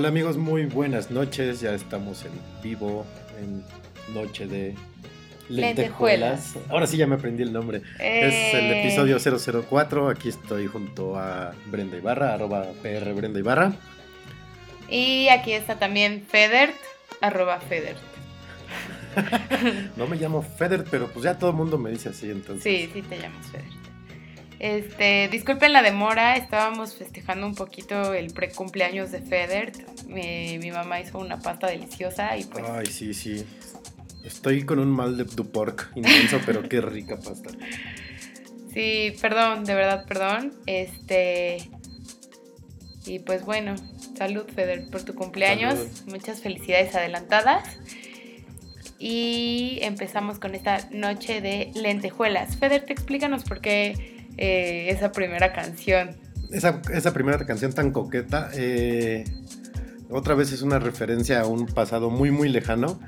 Hola amigos, muy buenas noches. Ya estamos en vivo en Noche de Lentejuelas. Ahora sí ya me aprendí el nombre. Es el Eh. episodio 004. Aquí estoy junto a Brenda Ibarra, arroba PR Brenda Ibarra. Y aquí está también Federt, arroba Federt. No me llamo Feder, pero pues ya todo el mundo me dice así, entonces. Sí, sí te llamas Federt. Este, disculpen la demora, estábamos festejando un poquito el pre-cumpleaños de Federt. Mi, mi mamá hizo una pasta deliciosa y pues Ay, sí, sí. Estoy con un mal de du pork inmenso, pero qué rica pasta. sí, perdón, de verdad, perdón. Este, y pues bueno, salud Federt por tu cumpleaños, Salud. muchas felicidades adelantadas. Y empezamos con esta noche de lentejuelas. Federt, explícanos por qué eh, esa primera canción. Esa, esa primera canción tan coqueta, eh, otra vez es una referencia a un pasado muy, muy lejano.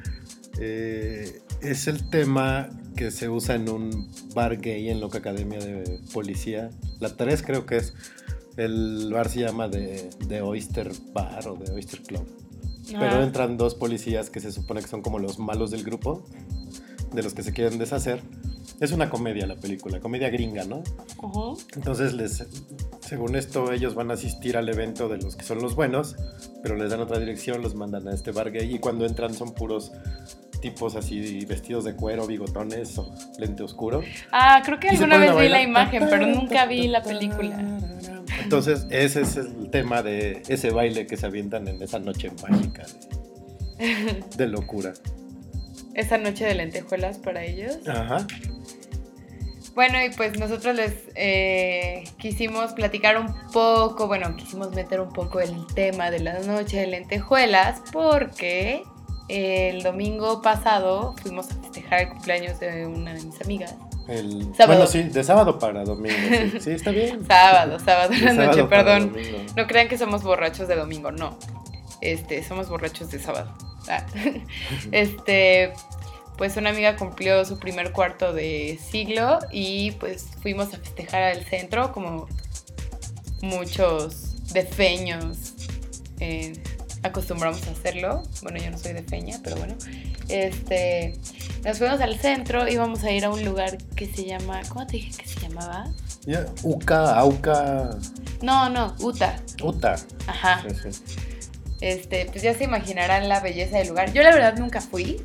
Eh, es el tema que se usa en un bar gay en Loca Academia de Policía. La 3 creo que es. El bar se llama The, The Oyster Bar o The Oyster Club. Pero entran dos policías que se supone que son como los malos del grupo, de los que se quieren deshacer. Es una comedia la película, comedia gringa, ¿no? ujú. Entonces, les, según esto, ellos van a asistir al evento de los que son los buenos, pero les dan otra dirección, los mandan a este bar gay y cuando entran son puros tipos así vestidos de cuero, bigotones o lente oscuro. Ah, creo que alguna vez vi la imagen, pero nunca vi la película. Entonces, ese es el tema de ese baile que se avientan en esa noche mágica de, de locura. Esa noche de lentejuelas para ellos. Ajá. Bueno, y pues nosotros les eh, quisimos platicar un poco, bueno, quisimos meter un poco el tema de la noche de lentejuelas porque el domingo pasado fuimos a festejar el cumpleaños de una de mis amigas. El, Sábado. Bueno, sí, de sábado para domingo. Sí, Sí, está bien. Sábado, sábado De la sábado noche, perdón. No crean que somos borrachos de domingo, no. Este, somos borrachos de sábado. Ah. Este, pues una amiga cumplió su primer cuarto de siglo y pues fuimos a festejar al centro como muchos defeños eh, acostumbramos a hacerlo. Bueno, yo no soy de feña, pero bueno. Este, nos fuimos al centro y vamos a ir a un lugar que se llama, ¿cómo te dije que se llamaba? Ya, Uca, Auca, No, no, Uta. Uta. Ajá. Sí, sí. Este, pues ya se imaginarán la belleza del lugar. Yo la verdad nunca fui,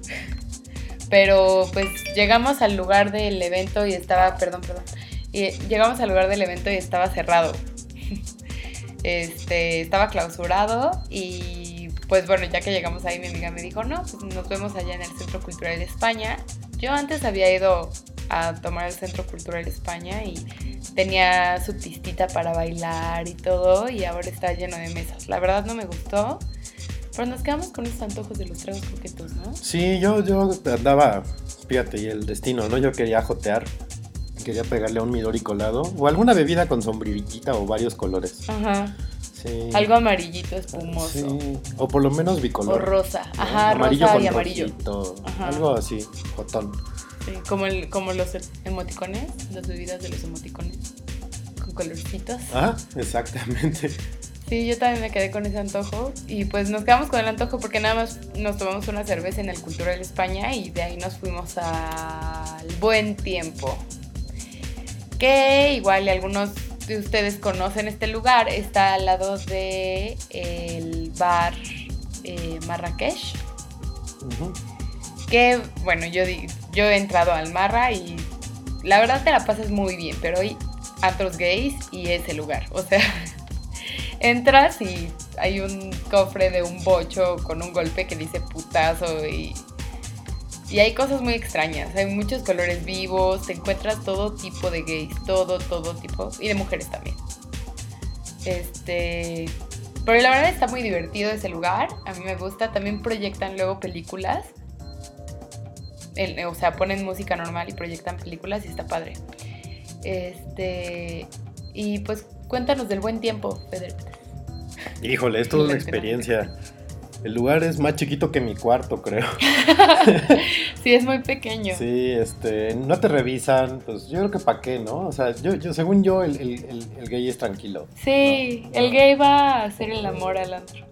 pero pues llegamos al lugar del evento y estaba, perdón, perdón, y llegamos al lugar del evento y estaba cerrado. Este, estaba clausurado y pues bueno, ya que llegamos ahí mi amiga me dijo, no, pues nos vemos allá en el Centro Cultural de España. Yo antes había ido a tomar el Centro Cultural España y tenía su pistita para bailar y todo y ahora está lleno de mesas. La verdad no me gustó, pero nos quedamos con esos antojos de los tragos coquetos, ¿no? Sí, yo, yo andaba, fíjate, y el destino, ¿no? Yo quería jotear, quería pegarle a un Midori colado, o alguna bebida con sombrillita o varios colores. Ajá. Sí. Algo amarillito espumoso. Sí, o por lo menos O bicolor. rosa. ¿no? Ajá, amarillo rosa con y amarillo. rojito, Ajá. Algo así, jotón. Sí, como, el, como los emoticones, las bebidas de los emoticones. Con colorcitos. Ah, exactamente. Sí, yo también me quedé con ese antojo y pues nos quedamos con el antojo porque nada más nos tomamos una cerveza en el Cultural España y de ahí nos fuimos al Buen Tiempo. Que igual y algunos de ustedes conocen este lugar, está al lado de el bar eh, Marrakech. Que bueno, yo, yo he entrado al Marra y la verdad te la pasas muy bien, pero hay antros gays y ese lugar. O sea, entras y hay un cofre de un bocho con un golpe que dice putazo y, y hay cosas muy extrañas. Hay muchos colores vivos, te encuentras todo tipo de gays, todo, todo tipo, y de mujeres también. Este. Pero la verdad está muy divertido ese lugar. A mí me gusta. También proyectan luego películas. El- o sea, ponen música normal y proyectan películas y está padre. Este. Y pues cuéntanos del buen tiempo, Feder. Híjole, es toda una experiencia. El lugar es más chiquito que mi cuarto, creo. Sí, es muy pequeño. Sí, este, no te revisan, pues yo creo que para qué, ¿no? O sea, yo, yo según yo, el, el- el- el gay es tranquilo. Sí, No, el gay va a hacer el amor al antro.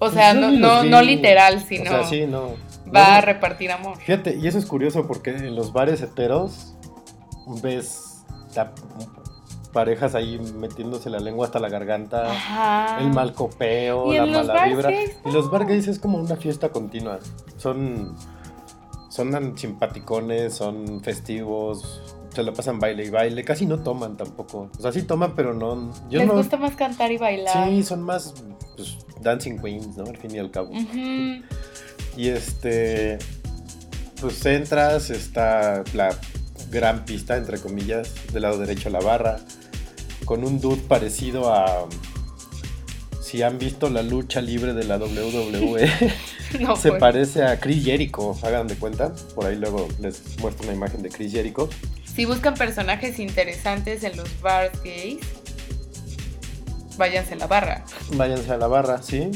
O sea, Pues yo no, no, no literal, sino O sea, sí, no. va a repartir amor. Fíjate, y eso es curioso porque en los bares heteros ves parejas ahí metiéndose la lengua hasta la garganta, Ajá. el mal copeo, la mala vibra. gays, Y los bar gays es como una fiesta continua. Son, son simpaticones, son festivos, se la pasan baile y baile. Casi no toman tampoco. O sea, sí toman, pero no. Yo Les no. gusta más cantar y bailar. Sí, son más pues, dancing queens, ¿no? Al fin y al cabo. Y este, pues entras, está la gran pista, entre comillas, del lado derecho la barra, con un dude parecido a... Si han visto la lucha libre de la WWE, No, se pues. parece a Chris Jericho, hagan de cuenta. Por ahí luego les muestro una imagen de Chris Jericho. Si buscan personajes interesantes en los bars gays, váyanse a la barra. Váyanse a la barra, ¿sí?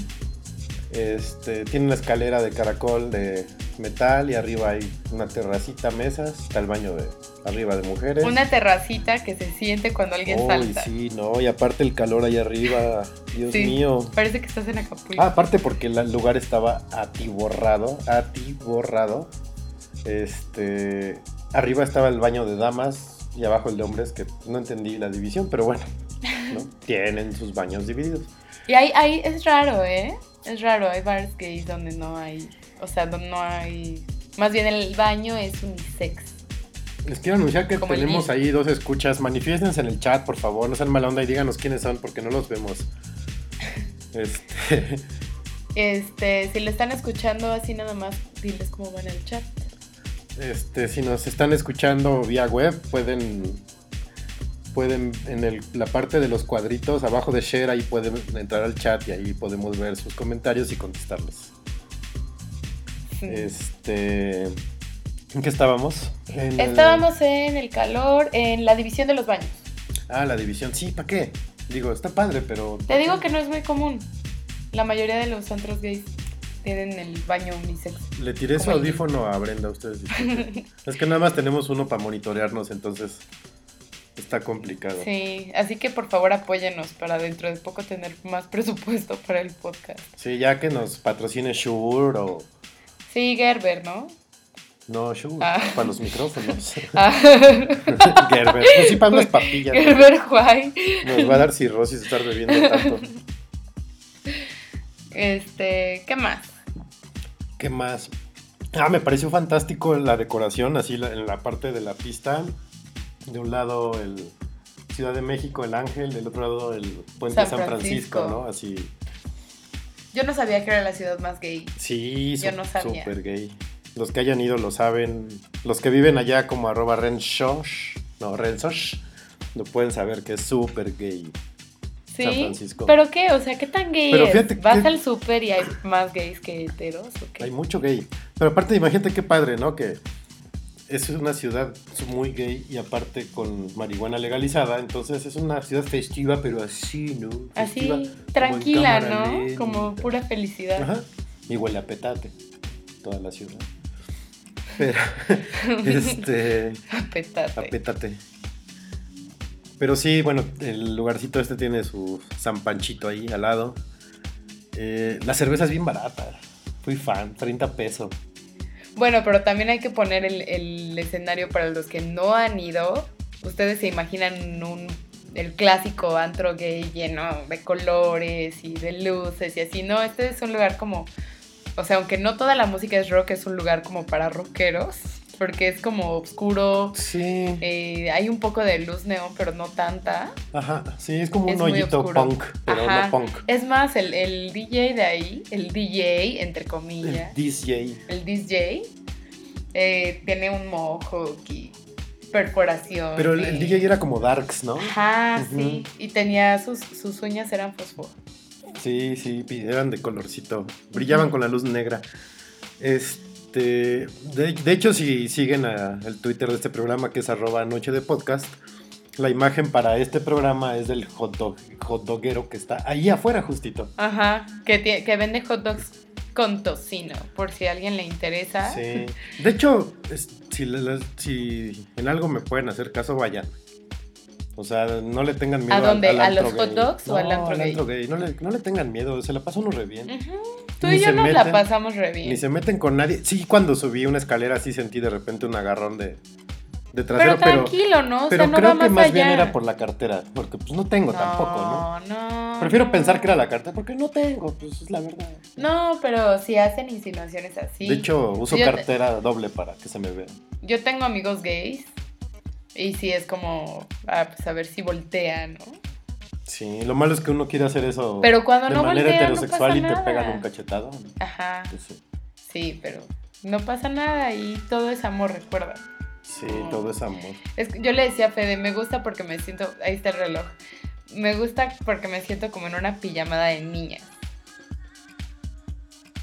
Este, tiene una escalera de caracol de metal y arriba hay una terracita, mesas, está el baño de arriba de mujeres. Una terracita que se siente cuando alguien Uy, salta. sí, no, y aparte el calor ahí arriba, Dios Sí. mío. Parece que estás en Acapulco. Ah, aparte porque el lugar estaba atiborrado, atiborrado. Este, arriba estaba el baño de damas y abajo el de hombres, que no entendí la división, pero bueno, ¿no? tienen sus baños divididos. Y ahí, ahí es raro, ¿eh? Es raro, hay bars gays donde no hay, o sea, donde no hay, más bien el baño es unisex. Les quiero anunciar que Como tenemos ahí dos escuchas. Manifiéstense en el chat, por favor. No sean mala onda y díganos quiénes son porque no los vemos. Este, Este, si lo están escuchando así nada más, diles cómo van el chat. este, si nos están escuchando vía web, pueden, pueden en el- la parte de los cuadritos abajo de share ahí pueden entrar al chat y ahí podemos ver sus comentarios y contestarles. Sí. Este, ¿en qué estábamos? En el- Estábamos en el calor, en la división de los baños. Ah, la división. Sí, ¿para qué? Digo, está padre, pero. Te digo que no es muy común. La mayoría de los antros gays tienen el baño unisex. Le tiré su el- audífono a Brenda, ustedes. Es que nada más tenemos uno para monitorearnos, entonces está complicado. Sí, así que por favor apóyenos para dentro de poco tener más presupuesto para el podcast. Sí, ya que nos patrocine Shure o. Sí, Gerber, ¿no? No, Shure, Ah. para los micrófonos. Ah, Gerber, pues sí, para unas papillas. ¿no? Gerber White. Nos va a dar cirrosis estar bebiendo tanto. Este, ¿qué más? ¿Qué más? Ah, me pareció fantástico la decoración, así la- en la parte de la pista. De un lado el Ciudad de México, el Ángel, del otro lado el Puente San San Francisco, Francisco. ¿no? Así. Yo no sabía que era la ciudad más gay. Sí, Yo no sabía. súper gay. Los que hayan ido lo saben. Los que viven allá como arroba Renshosh, no, Rensosh, lo pueden saber que es súper gay. ¿Sí? San Francisco. ¿Pero qué? O sea, ¿qué tan gay Pero es? fíjate ¿Vas que- al súper y hay más gays que heteros o qué? Hay mucho gay. Pero aparte, imagínate qué padre, ¿no? Que es una ciudad muy gay y aparte con marihuana legalizada. Entonces es una ciudad festiva, pero así, ¿no? Festiva, Así, tranquila, ¿no? lenta. Como pura felicidad. Ajá. Y huele a petate. Toda la ciudad. Pero, este. Petate. Apétate. Pero sí, bueno, el lugarcito este tiene su San Panchito ahí al lado. Eh, la cerveza es bien barata. Fui fan, 30 pesos. Bueno, pero también hay que poner el, el escenario para los que no han ido. Ustedes se imaginan un, el clásico antro gay lleno de colores y de luces y así. No, este es un lugar como... O sea, aunque no toda la música es rock, es un lugar como para rockeros. Porque es como oscuro. Sí. eh, hay un poco de luz neón, pero no tanta. Ajá, sí, es como Es un hoyito punk, pero Ajá. no punk. Es más, el, el DJ de ahí, el DJ, entre El comillas, DJ. el DJ, eh, tiene un mohawk y perforación. Pero el, el DJ era como darks, ¿no? Ajá, sí. Y tenía sus, sus uñas eran fosfo. Sí, sí, eran de colorcito. Brillaban con la luz negra. Este. De, de hecho, si siguen a- el Twitter de este programa, que es arroba noche de podcast, la imagen para este programa es del hot, dog, hot doguero que está ahí afuera, justito. Ajá, que, que vende hot dogs con tocino, por si a alguien le interesa. Sí. De hecho, es- si, si en algo me pueden hacer caso, vayan. O sea, no le tengan miedo ¿A dónde? al ¿A los antro hot gay. dogs o al No, antro gay? No le, no le tengan miedo, se la pasa uno re bien. Tú Ni y yo nos la meten, pasamos re bien. Ni se meten con nadie. Sí, cuando subí una escalera sí sentí de repente un agarrón de, de trasero, pero tranquilo, ¿no? O pero no creo va que más allá. bien era por la cartera, porque pues no tengo tampoco, ¿no? No, Prefiero no. pensar que era la cartera, porque no tengo, pues es la verdad. No, pero si hacen insinuaciones así. De hecho, uso Yo cartera doble para que se me vea. Yo tengo amigos gays. Y sí es como, ah, pues a ver si voltean, ¿no? Sí, lo malo es que uno quiere hacer eso Pero cuando de no manera no heterosexual y te nada. pegan un cachetado. Ajá, Pues sí. sí, pero no pasa nada y todo es amor, recuerda. Sí, todo es amor. Es yo le decía a Fede, me gusta porque me siento, ahí está el reloj, me gusta porque me siento como en una pijamada de niña.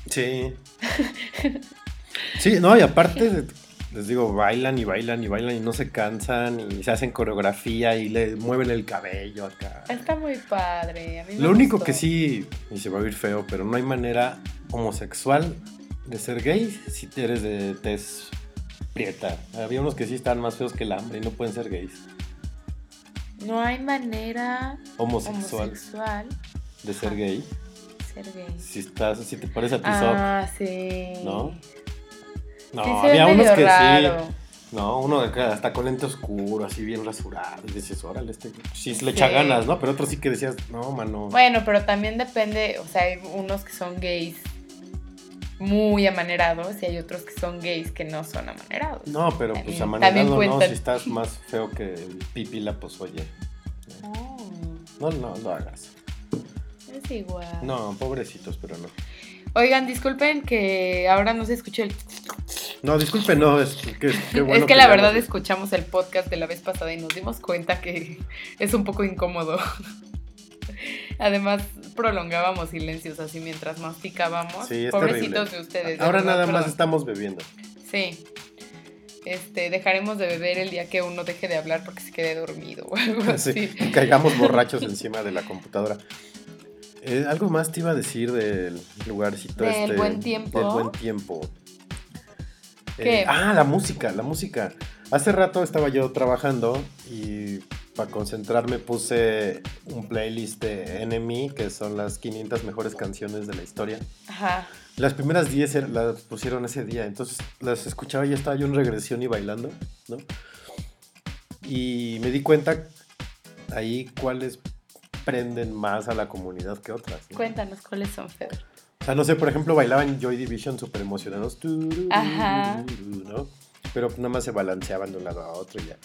Sí. Sí, no, y aparte, les digo, bailan y bailan y bailan y no se cansan y se hacen coreografía y le mueven el cabello acá. Está muy padre. A mí me Lo único gustó. que sí, y se va a oír feo, pero no hay manera homosexual de ser gay si eres de tez prieta. Había unos que sí estaban más feos que el hambre y no pueden ser gays. No hay manera Homosexual, homosexual de ser Ajá. gay. ser gay. Si estás, si te parece a ti Ah, sí. ¿no? No, Sí, había unos que raro. sí. No, uno de acá hasta con lente oscuro, así bien rasurado. Y dices, órale, este sí le echa Sí. ganas, ¿no? Pero otros sí que decías, no, mano. Bueno, pero también depende, o sea, hay unos que son gays muy amanerados y hay otros que son gays que no son amanerados. No, pero pues También- amanezado también no, si estás más feo que el pipi la pozoye. Oh, No, no, lo hagas. es igual. No, pobrecitos, pero no. Oigan, disculpen que ahora no se escuchó el... No, disculpe, no, es que, qué bueno es que la verdad escuchamos el podcast de la vez pasada y nos dimos cuenta que es un poco incómodo. Además, prolongábamos silencios así mientras masticábamos. Sí, es Pobrecitos terrible. de ustedes. de Ahora nada más estamos bebiendo. Sí. Este, dejaremos de beber el día que uno deje de hablar porque se quede dormido o algo Sí, así. y caigamos borrachos encima de la computadora. Eh, algo más te iba a decir del lugarcito Del este. buen tiempo. Del buen tiempo. ¿Qué? Eh, ah, la música, la música. Hace rato estaba yo trabajando y para concentrarme puse un playlist de Enemy, que son las 500 mejores canciones de la historia. Ajá. Las primeras 10 er- las pusieron ese día, entonces las escuchaba y estaba yo en regresión y bailando, ¿no? Y me di cuenta ahí cuáles prenden más a la comunidad que otras. ¿no? Cuéntanos cuáles son. O sea, no sé, por ejemplo, bailaban Joy Division súper emocionados, Ajá. ¿no? Pero nada más se balanceaban de un lado a otro y ya.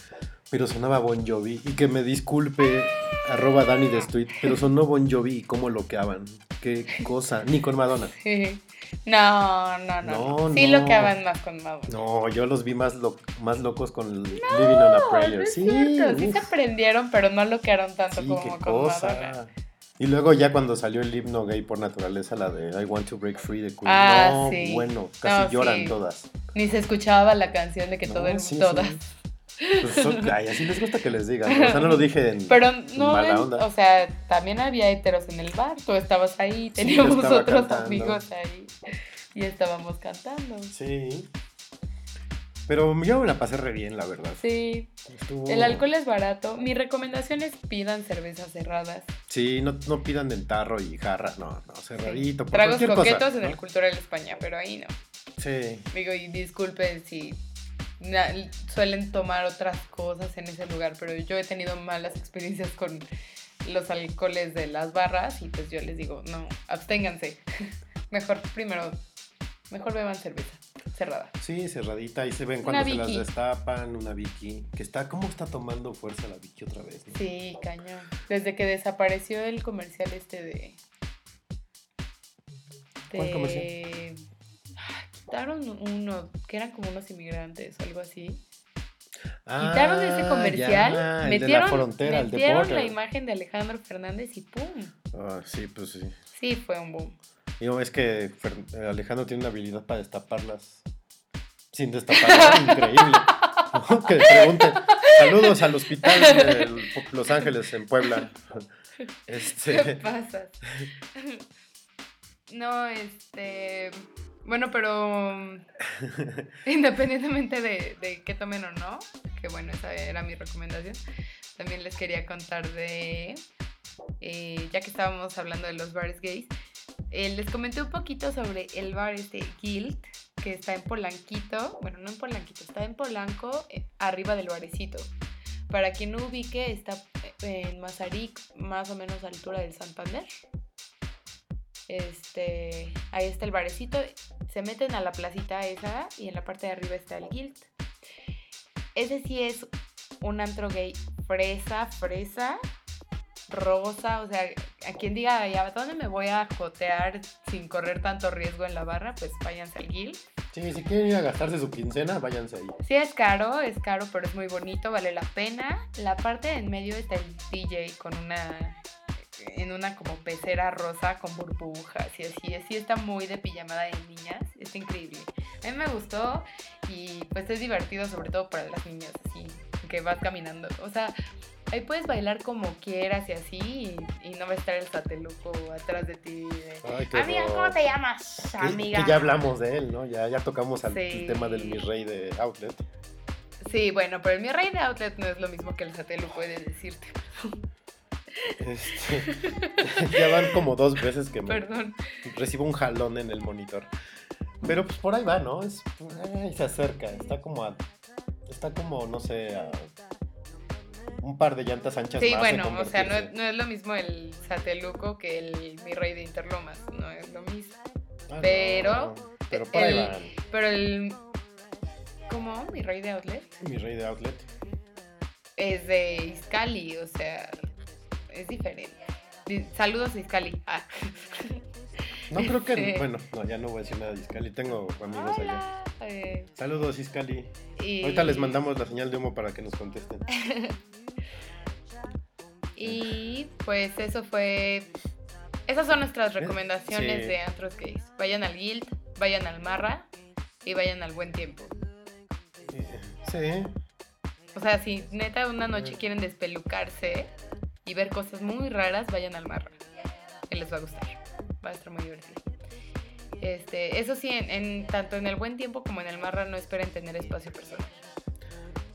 Pero sonaba Bon Jovi, y que me disculpe, arroba Dani de Street, pero sonó Bon Jovi y cómo loqueaban. Qué cosa, ni con Madonna. Sí. No, no, no. No, sí no. lo que hagan más con Madonna. No, yo los vi más, lo- más locos con Living on a No, Prayer. no es sí, cierto. Sí se prendieron, pero no lo quedaron tanto sí, como con cosa. Madonna. Y luego ya cuando salió el himno gay por naturaleza, la de I Want to Break Free de Queen. Ah, no, sí. bueno, casi No, lloran sí. todas. Ni se escuchaba la canción de que No, todo el sí, sí. todas. Pues son- ay, así les gusta que les digan. ¿no? O sea, no lo dije en. Pero no, mala en- onda. o sea, también había heteros en el bar. Tú estabas ahí, teníamos otros cantando. amigos ahí y estábamos cantando. Sí. Pero yo me la pasé re bien, la verdad. Sí, Estuvo- el alcohol es barato. Mi recomendación es pidan cervezas cerradas. Sí, no, no pidan de tarro y jarra. No, no, cerradito. por Tragos cosa, coquetos en ¿no? el Cultural España, pero ahí no. Sí. Digo, y disculpen si suelen tomar otras cosas en ese lugar, pero yo he tenido malas experiencias con los alcoholes de las barras y pues yo les digo, no, absténganse. Mejor primero, mejor beban cerveza cerrada. Sí, cerradita. Ahí se ven cuando se las destapan. Una Vicky. Que está, ¿cómo está tomando fuerza la Vicky otra vez? no? Sí, cañón. Desde que desapareció el comercial este de... ¿Cuál comercial? Ah, Quitaron uno, que eran como unos inmigrantes o algo así. Ah, Quitaron ese comercial, ya, el de metieron, la frontera, el de metieron la imagen de Alejandro Fernández y ¡pum! Ah, sí, pues sí. Sí, fue un boom. Digo, es que Fer- Alejandro tiene una habilidad para destaparlas sin destaparlas. increíble. ¿no? Que pregunte. Saludos al hospital de Los Ángeles en Puebla. ¿Qué Este, pasa? No, este... Bueno, pero mm, independientemente de, de qué tomen o no, que bueno, esa era mi recomendación, también les quería contar de, eh, ya que estábamos hablando de los bares gays, eh, les comenté un poquito sobre el bar este Guild, que está en Polanquito, bueno, no en Polanquito, está en Polanco, eh, arriba del barecito. Para quien no ubique, está eh, en Mazarik, más o menos a altura del Santander. Este, ahí está el barecito. Se meten a la placita esa y en la parte de arriba está el Guild. Ese sí es un antro gay fresa, fresa, rosa, o sea, a quien diga, ¿a dónde me voy a jotear sin correr tanto riesgo en la barra? Pues váyanse al Guild. Sí, si quieren ir a gastarse su quincena, váyanse ahí. Sí, es caro, es caro, pero es muy bonito, vale la pena. La parte de en medio está el DJ con una en una como pecera rosa con burbujas y así, así está muy de pijamada de niñas, está increíble. A mí me gustó y pues es divertido sobre todo para las niñas, así, que vas caminando. O sea, ahí puedes bailar como quieras y así y, no va a estar el sateluco atrás de ti. Ay, qué amiga, horror. ¿cómo te llamas? Amiga. Que ya hablamos de él, ¿no? Ya, ya tocamos al Sí. el tema del mi rey de Outlet. Sí, bueno, pero el mi rey de outlet no es lo mismo que el sateluco puede decirte. Este, ya van como dos veces que me Perdón. recibo un jalón en el monitor. Pero pues por ahí va, ¿no? Es, ay, se acerca, está como a, está como, no sé, a un par de llantas anchas Sí, más bueno, o sea, no, es- convertirse. no es lo mismo el sateluco que el mi rey de Interlomas, no es lo mismo. Ah, no, pero pero por ahí el- van. Pero el... ¿Cómo? Mi rey de outlet Mi rey de Outlet. es de Iscali, o sea, es diferente. Di- Saludos a Iscali. Ah. No creo que, Este- bueno, no, ya no voy a decir nada de Iscali, tengo amigos allá. Eh, Saludos Iscali. y, Ahorita les mandamos la señal de humo para que nos contesten. Y pues eso fue... Esas son nuestras recomendaciones Sí. de antros gays. Vayan al Guild, vayan al Marra y vayan al Buen Tiempo. Eh, Sí, O sea, si neta una noche quieren despelucarse y ver cosas muy raras, vayan al Marra. Y les va a gustar. Va a estar muy divertido. Este, eso sí, en, tanto en el buen tiempo como en el Marra no esperen tener espacio personal.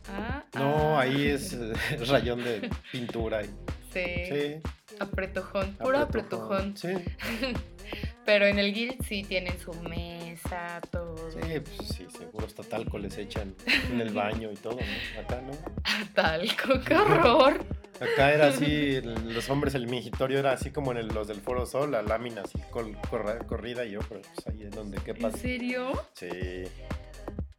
Ah, no, ah. ahí es rayón de pintura. y- Sí, Sí, apretujón, puro apretujón. Sí, Pero en el guild sí tienen su mesa, todo. sí, pues sí, seguro hasta talco les echan en el baño y todo, ¿no? Acá no. Talco, qué horror. Acá era así, los hombres, el mingitorio era así como en el- los del Foro Sol, la lámina así col- corra- corrida y yo, pero pues ahí es donde, ¿qué ¿En pasa? serio? Sí.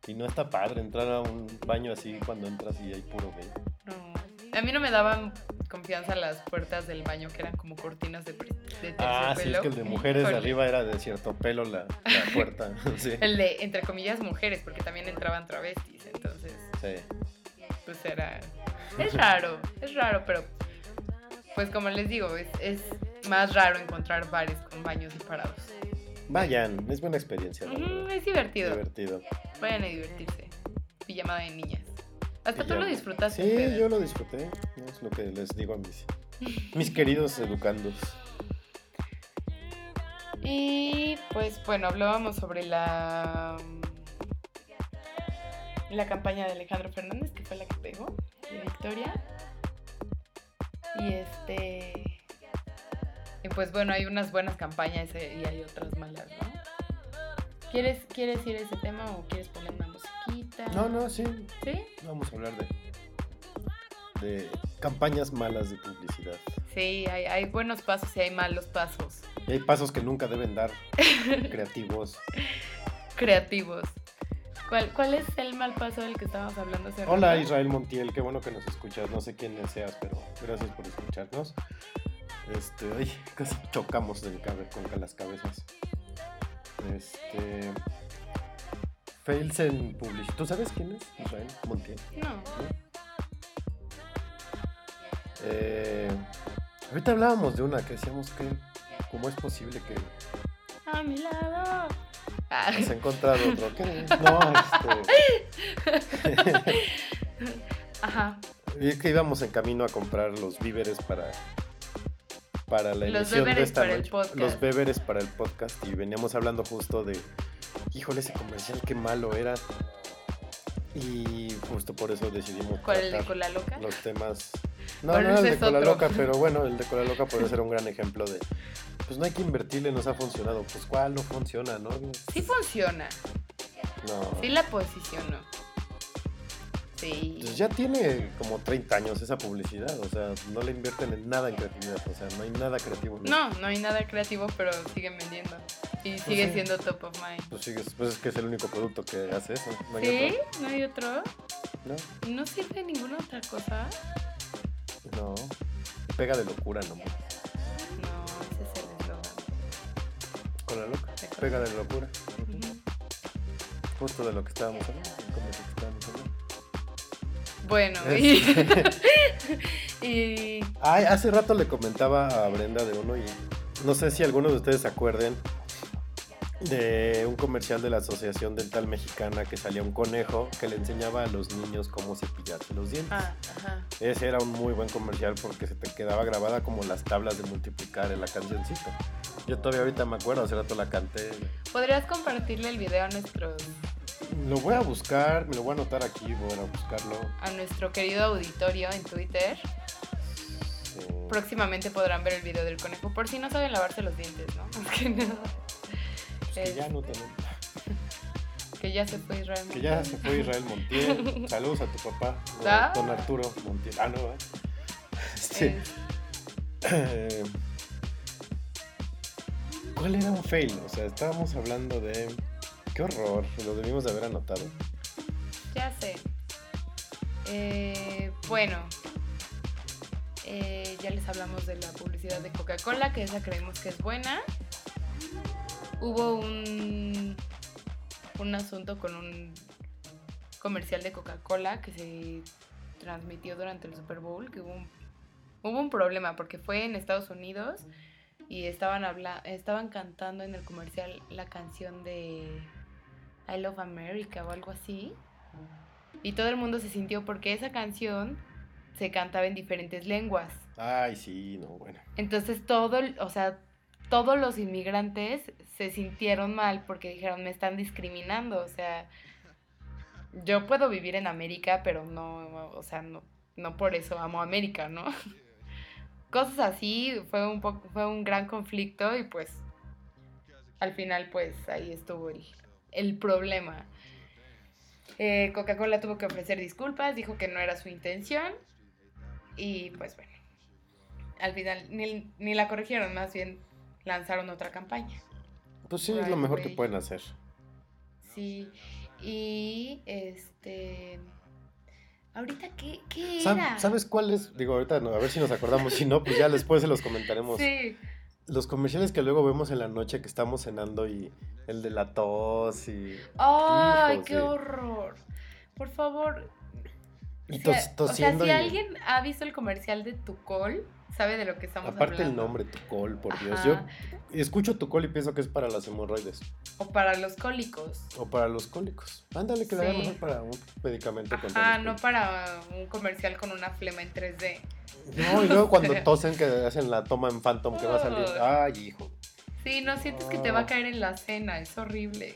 Y no está padre entrar a un baño así cuando entras y hay puro gay. No. A mí no me daban confianza las puertas del baño que eran como cortinas de, de Ah, sí, es que el de mujeres de arriba era de cierto pelo la, la puerta. Sí, El de, entre comillas, mujeres, porque también entraban travestis, entonces, sí. pues era... Es raro, es raro, pero pues como les digo, es, es más raro encontrar bares con baños separados. Vayan, es buena experiencia. es divertido. Divertido. Vayan a divertirse. Pijamada de niñas. Hasta tú lo disfrutaste. Sí, yo lo disfruté. Es lo que les digo a mis, mis queridos educandos. Y pues bueno, hablábamos sobre la la campaña de Alejandro Fernández, que fue la que pegó, de Victoria. Y este y pues bueno, hay unas buenas campañas eh, y hay otras malas, ¿no? ¿Quieres, ¿Quieres ir a ese tema o quieres poner No, no, sí. ¿Sí? Vamos a hablar de, de campañas malas de publicidad. Sí, hay, hay buenos pasos y hay malos pasos. Y hay pasos que nunca deben dar creativos. Creativos. ¿Cuál, ¿Cuál es el mal paso del que estábamos hablando hace Hola rato? Israel Montiel, qué bueno que nos escuchas. No sé quién seas, pero gracias por escucharnos. Este, ay, casi chocamos del cabe- con las cabezas. Este. Fails en publicidad. ¿Tú sabes quién es Israel Montiel? No. Eh, ahorita hablábamos de una que decíamos que. ¿Cómo es posible que A mi lado. Ah, has encontrado otro? ¿Qué? No, este. Ajá. Es que íbamos en camino a comprar los víveres para, para la Los emisión de esta noche. Los víveres para el podcast. Y veníamos hablando justo de, híjole, ese comercial, qué malo era. Y justo por eso decidimos ¿Cuál el de cola loca? los temas. No, no el de Cola otro. Loca, pero bueno, el de Cola Loca puede ser un gran ejemplo de, Pues no hay que invertirle, nos ha funcionado. Pues cuál no funciona, ¿no? Sí funciona. No. Sí la posicionó. Sí. Pues ya tiene como 30 años esa publicidad, o sea, no le invierten en nada en creatividad, o sea, no hay nada creativo. No, no hay nada creativo, pero siguen vendiendo. Y sigue sí. siendo top of mind. Pues, sí, pues es que es el único producto que hace eso. No hay ¿Sí? ¿No hay otro? otro, ¿no? ¿No sirve ninguna otra cosa? No. Pega de locura nomás. No, ese es el eslogan. Con la loca. Pega de locura. Justo de lo que estábamos hablando. como de lo que estábamos hablando. Bueno, y, y Ay, hace rato le comentaba a Brenda de uno y no sé si algunos de ustedes se acuerden de un comercial de la Asociación Dental Mexicana que salía un conejo que le enseñaba a los niños cómo cepillarse los dientes. ah, ajá. Ese era un muy buen comercial porque se te quedaba grabada como las tablas de multiplicar en la cancioncita. Yo todavía ahorita me acuerdo, hace rato la canté. ¿Podrías compartirle el video a nuestros Lo voy a buscar, me lo voy a anotar aquí, voy a buscarlo. a nuestro querido auditorio en Twitter? Sí. Próximamente podrán ver el video del conejo por si no saben lavarse los dientes, ¿no? Más que nada. Pues que ya no tenemos. Que ya se fue Israel. Que ya se fue Israel Montiel. Saludos a tu papá, don- Ah. don Arturo Montiel. Ah, no, ¿eh? Este, eh, ¿Cuál era un fail? O sea, estábamos hablando de. Qué horror, lo debimos de haber anotado. ya sé. Eh, bueno. Eh, ya les hablamos de la publicidad de Coca-Cola, que esa creemos que es buena. Hubo un, un asunto con un comercial de Coca-Cola que se transmitió durante el Super Bowl, que hubo un, hubo un problema porque fue en Estados Unidos y estaban, habla estaban cantando en el comercial la canción de I Love America o algo así. Y todo el mundo se sintió porque esa canción se cantaba en diferentes lenguas. Ay, sí, no, bueno. Entonces todo, o sea, todos los inmigrantes se sintieron mal porque dijeron, me están discriminando, o sea, yo puedo vivir en América, pero no, o sea, no, no por eso amo América, ¿no? Cosas así, fue un fue un gran conflicto y pues al final pues ahí estuvo el, el problema. Eh, Coca-Cola tuvo que ofrecer disculpas, dijo que no era su intención y pues bueno, al final ni, ni la corrigieron, más bien lanzaron otra campaña. Pues sí, es lo mejor que pueden hacer. Sí, y este... Ahorita, ¿qué, qué Sab- era? ¿Sabes cuál es? Digo, ahorita no, a ver si nos acordamos. Si no, pues ya después se los comentaremos. Sí, Los comerciales que luego vemos en la noche que estamos cenando y el de la tos y, ¡Ay, Hijo, qué sí. horror! Por favor. Y o sea, tos- o sea, tosiendo. si y- alguien ha visto el comercial de Tucol, sabe de lo que estamos Aparte el hablando. nombre, Tucol, por Dios. Ajá. Yo escucho Tucol y pienso que es para las hemorroides O para los cólicos. o para los cólicos. Ándale, que le Sí. da mejor para un medicamento los no para un comercial con una flema en 3D. No, y luego cuando tosen que hacen la toma en Phantom que va a salir. Ay, hijo. Sí, no sientes que te va a caer en la cena, es horrible.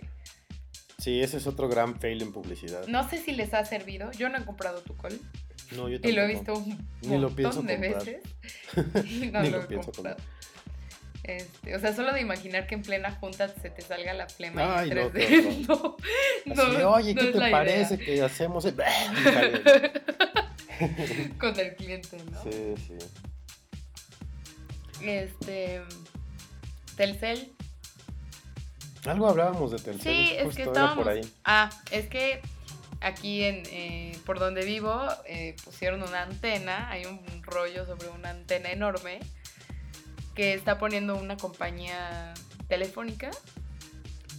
Sí, ese es otro gran fail en publicidad. No sé si les ha servido, yo no he comprado Tucol No, yo y lo he tampoco. visto un Ni lo montón pienso de comprar. veces y no Ni lo, lo he pienso comprado. Este, o sea, solo de imaginar que en plena junta se te salga la flema Ay, en no, 3D. qué no, no, Así Oye, ¿qué te parece idea. que hacemos? el-" Y. Con el cliente, ¿no? Sí, sí. Este. Telcel. Algo hablábamos de Telcel. Sí, es que estábamos. por ahí. Ah, es que aquí en eh, por donde vivo eh, pusieron una antena. Hay un rollo sobre una antena enorme que está poniendo una compañía telefónica.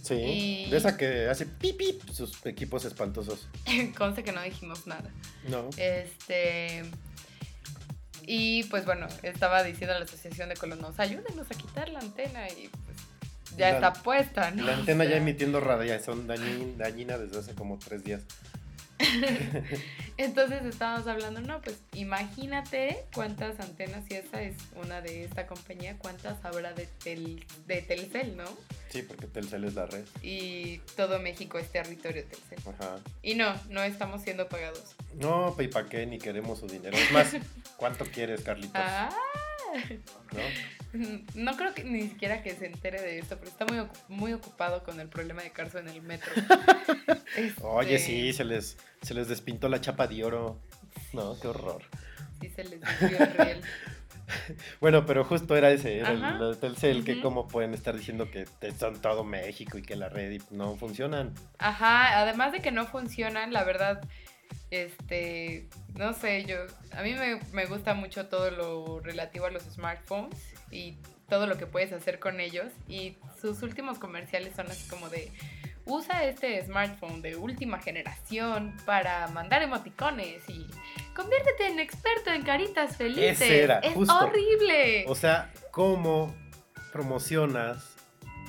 Sí, y- de esa que hace pip pip sus equipos espantosos. Conste que no dijimos nada. No. Este. Y pues bueno, estaba diciendo a la asociación de colonos, ayúdenos a quitar la antena y ya La- está puesta, ¿no? La antena O ya emitiendo radiación dañin- dañina desde hace como tres días. Entonces estábamos hablando, no, pues imagínate cuántas antenas, si esa es una de esta compañía, cuántas habrá de, tel- de Telcel, ¿no? Sí, porque Telcel es la red. Y todo México es territorio Telcel. Ajá. Y no, no estamos siendo pagados. No, ¿y para qué? Ni queremos su dinero. Es más, ¿cuánto quieres, Carlitos? Ah, ¿no? No creo que ni siquiera que se entere de esto, pero está muy, muy ocupado con el problema de Carso en el metro. Oye, este sí, se les, se les despintó la chapa de oro. No, qué horror. Sí, se les desvió el riel. bueno, pero justo era ese, era el, Telcel, que como pueden estar diciendo que son todo México y que la red no funcionan. Ajá, además de que no funcionan, la verdad, este, no sé, yo, a mí me, me gusta mucho todo lo relativo a los smartphones y todo lo que puedes hacer con ellos y sus últimos comerciales son así como de usa este smartphone de última generación para mandar emoticones y conviértete en experto en caritas felices. es horrible. O sea, ¿cómo promocionas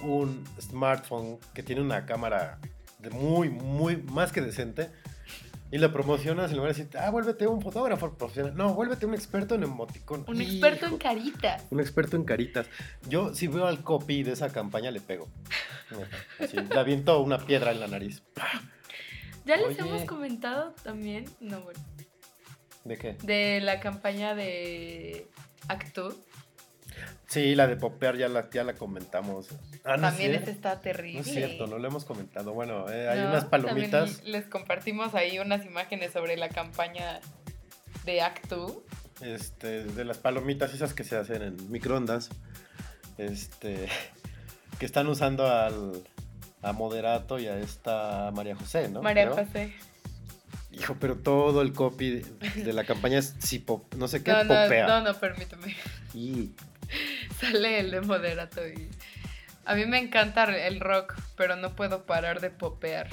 un smartphone que tiene una cámara de muy, muy, más que decente? Y lo promocionas en lugar de decir, ah, vuélvete un fotógrafo profesional. No, vuélvete un experto en emoticón. Un experto en caritas. Un experto en caritas. Yo, si veo al copy de esa campaña, le pego. Así, le aviento una piedra en la nariz. ¿Ya les hemos comentado también? No, bueno. ¿De qué? De la campaña de Actu. Sí, la de Popear ya la, ya la comentamos. Ah, también esta está terrible. No es cierto, no lo hemos comentado. Bueno, eh, hay unas palomitas. Les compartimos ahí unas imágenes sobre la campaña de Actu. Este, de las palomitas esas que se hacen en microondas. Este, que están usando al, a Moderato y a esta María José, ¿no? María José. Hijo, pero todo el copy de, la campaña es si no sé qué, no, popea. No, no, permíteme. Y... Sale el de moderato y... A mí me encanta el rock, pero no puedo parar de popear.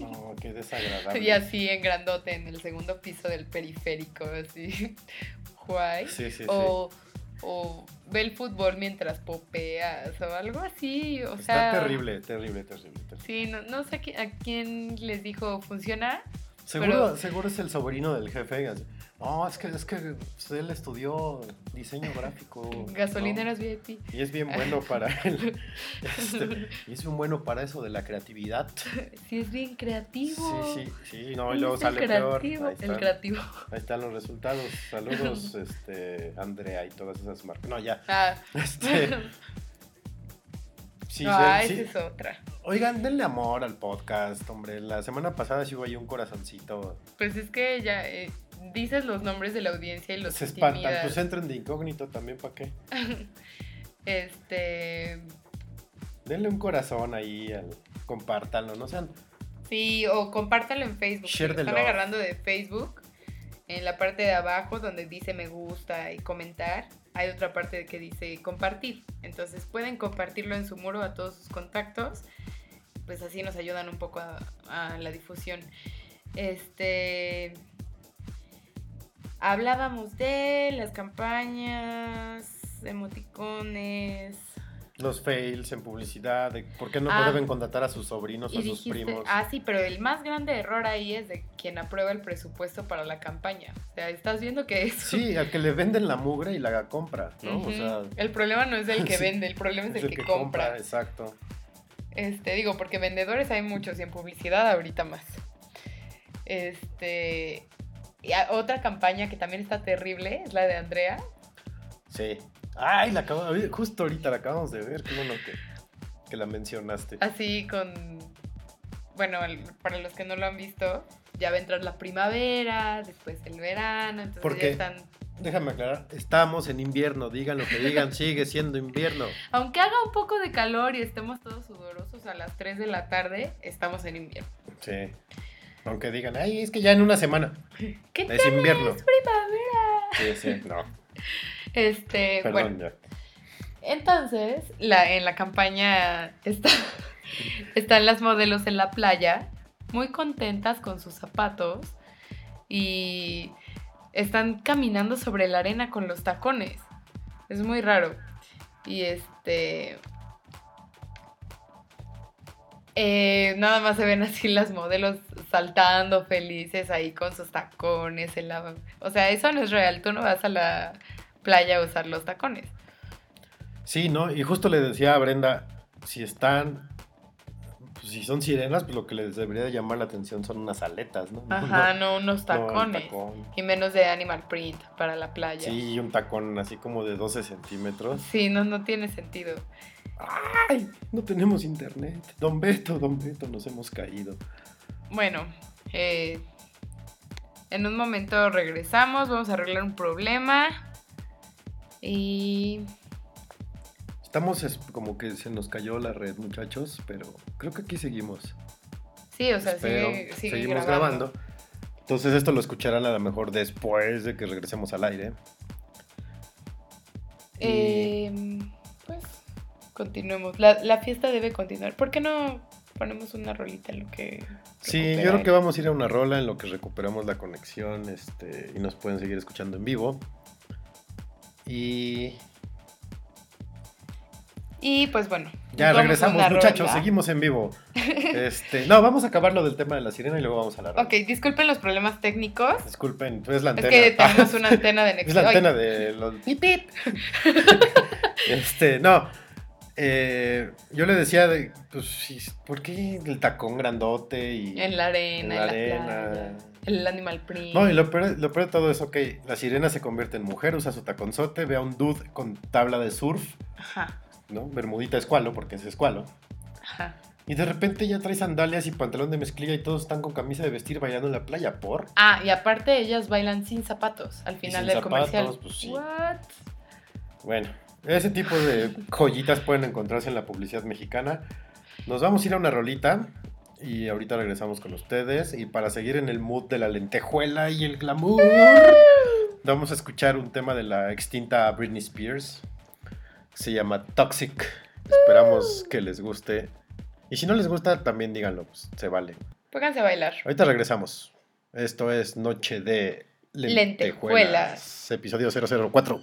No, qué desagradable. Y así en grandote en el segundo piso del periférico, así. Guay. Sí, sí, o, o ve el fútbol mientras popeas o algo así. O Está terrible, terrible, terrible, Sí, no, no sé a quién les dijo funciona. Seguro, seguro es el sobrino del jefe. No, es que, es que él estudió diseño gráfico. Gasolineras VIP. Y es bien bueno para él. Este, y es bien bueno para eso de la creatividad. Sí, es bien creativo. Sí, sí, sí. No, y luego sale peor. Ahí el creativo. Ahí están los resultados. Saludos, este, Andrea y todas esas marcas. No, ya. Ah. Este, sí, ah, esa es otra. Oigan, denle amor al podcast, hombre. La semana pasada sí hubo ahí un corazoncito. Pues es que ya eh, dices los nombres de la audiencia y los Se espantan, pues entren de incógnito también, ¿para qué? este... Denle un corazón ahí, al, compártanlo, no sean... Sí, o compártanlo en Facebook. están agarrando de Facebook. En la parte de abajo donde dice me gusta y comentar, hay otra parte que dice compartir. Entonces pueden compartirlo en su muro a todos sus contactos. Pues así nos ayudan un poco a, a la difusión. Este hablábamos de las campañas, emoticones. Los fails en publicidad, de por qué no ah, deben contratar a sus sobrinos o a sus primos. Ah, sí, pero el más grande error ahí es de quien aprueba el presupuesto para la campaña. O sea, estás viendo que es. Sí, al que le venden la mugre y la compra, ¿no? o sea... El problema no es el que vende, el problema es, el, que, compra. Exacto. Este, digo, porque vendedores hay muchos y en publicidad ahorita más. Este, y otra campaña que también está terrible es la de Andrea. Sí. Ay, la de ver, justo ahorita la acabamos de ver, qué bueno que, que la mencionaste. Así con, bueno, para los que no lo han visto, ya va a entrar la primavera, después el verano, entonces Porque, ya están... Déjame aclarar, estamos en invierno, digan lo que digan, sigue siendo invierno. Aunque haga un poco de calor y estemos todos sudorosos a las 3 de la tarde, estamos en invierno. Sí. Aunque digan, ay, es que ya en una semana. ¿Qué es invierno. Es primavera. Sí, sí, no. Este, Perdón, bueno. Ya. Entonces, la, en la campaña está, están las modelos en la playa, muy contentas con sus zapatos y están caminando sobre la arena con los tacones. Es muy raro. Y este, eh, nada más se ven así las modelos saltando felices ahí con sus tacones. En la... O sea, eso no es real. Tú no vas a la playa a usar los tacones. Sí, ¿no? Y justo le decía a Brenda, si están, pues si son sirenas, pues lo que les debería de llamar la atención son unas aletas, ¿no? Ajá, no, unos no tacones. tacón. Y menos de animal print para la playa. Sí, y un tacón así como de 12 centímetros. Sí, no, no tiene sentido. ¡Ay! No tenemos internet. Don Beto, don Beto, nos hemos caído. Bueno, eh, en un momento regresamos, vamos a arreglar un problema. Y Estamos es- como que se nos cayó la red, muchachos, pero creo que aquí seguimos. sí, o sea, Espero. sigue, sigue Seguimos grabando. grabando. Entonces esto lo escucharán a lo mejor después de que regresemos al aire. Y- Eh, pues continuemos. La, la fiesta debe continuar. ¿Por qué no ponemos una rolita en lo que... Sí, yo creo que vamos a ir a una rola en lo que recuperamos la conexión este, y nos pueden seguir escuchando en vivo. Y Y pues bueno. ya regresamos, muchachos, rola. seguimos en vivo. Este, no, vamos a acabar lo del tema de la sirena y luego vamos a la rola. Ok, disculpen los problemas técnicos. Disculpen, es la Es antena. que tenemos una antena de Es Next. la antena de los pip pip. este, no. Eh, yo le decía de, pues, ¿por qué el tacón grandote y En la arena, En en la arena. playa. El animal print. No, y lo peor, lo peor de todo es, ok, la sirena se convierte en mujer, usa su taconzote, ve a un dude con tabla de surf, Ajá, ¿no? Bermudita escualo, porque es escualo. ajá. Y de repente ya trae sandalias y pantalón de mezclilla y todos están con camisa de vestir bailando en la playa, ¿por? Ah, y aparte ellas bailan sin zapatos al final sin del zapatos, comercial. pues sí. What? Bueno, ese tipo de joyitas pueden encontrarse en la publicidad mexicana. Nos vamos a ir a una rolita y ahorita regresamos con ustedes. Y para seguir en el mood de la lentejuela y el glamour, vamos a escuchar un tema de la extinta Britney Spears. Se llama Toxic. Esperamos que les guste. Y si no les gusta, también díganlo, pues, se vale. Pónganse a bailar. Ahorita regresamos. Esto es Noche de Lentejuelas. Episodio 004.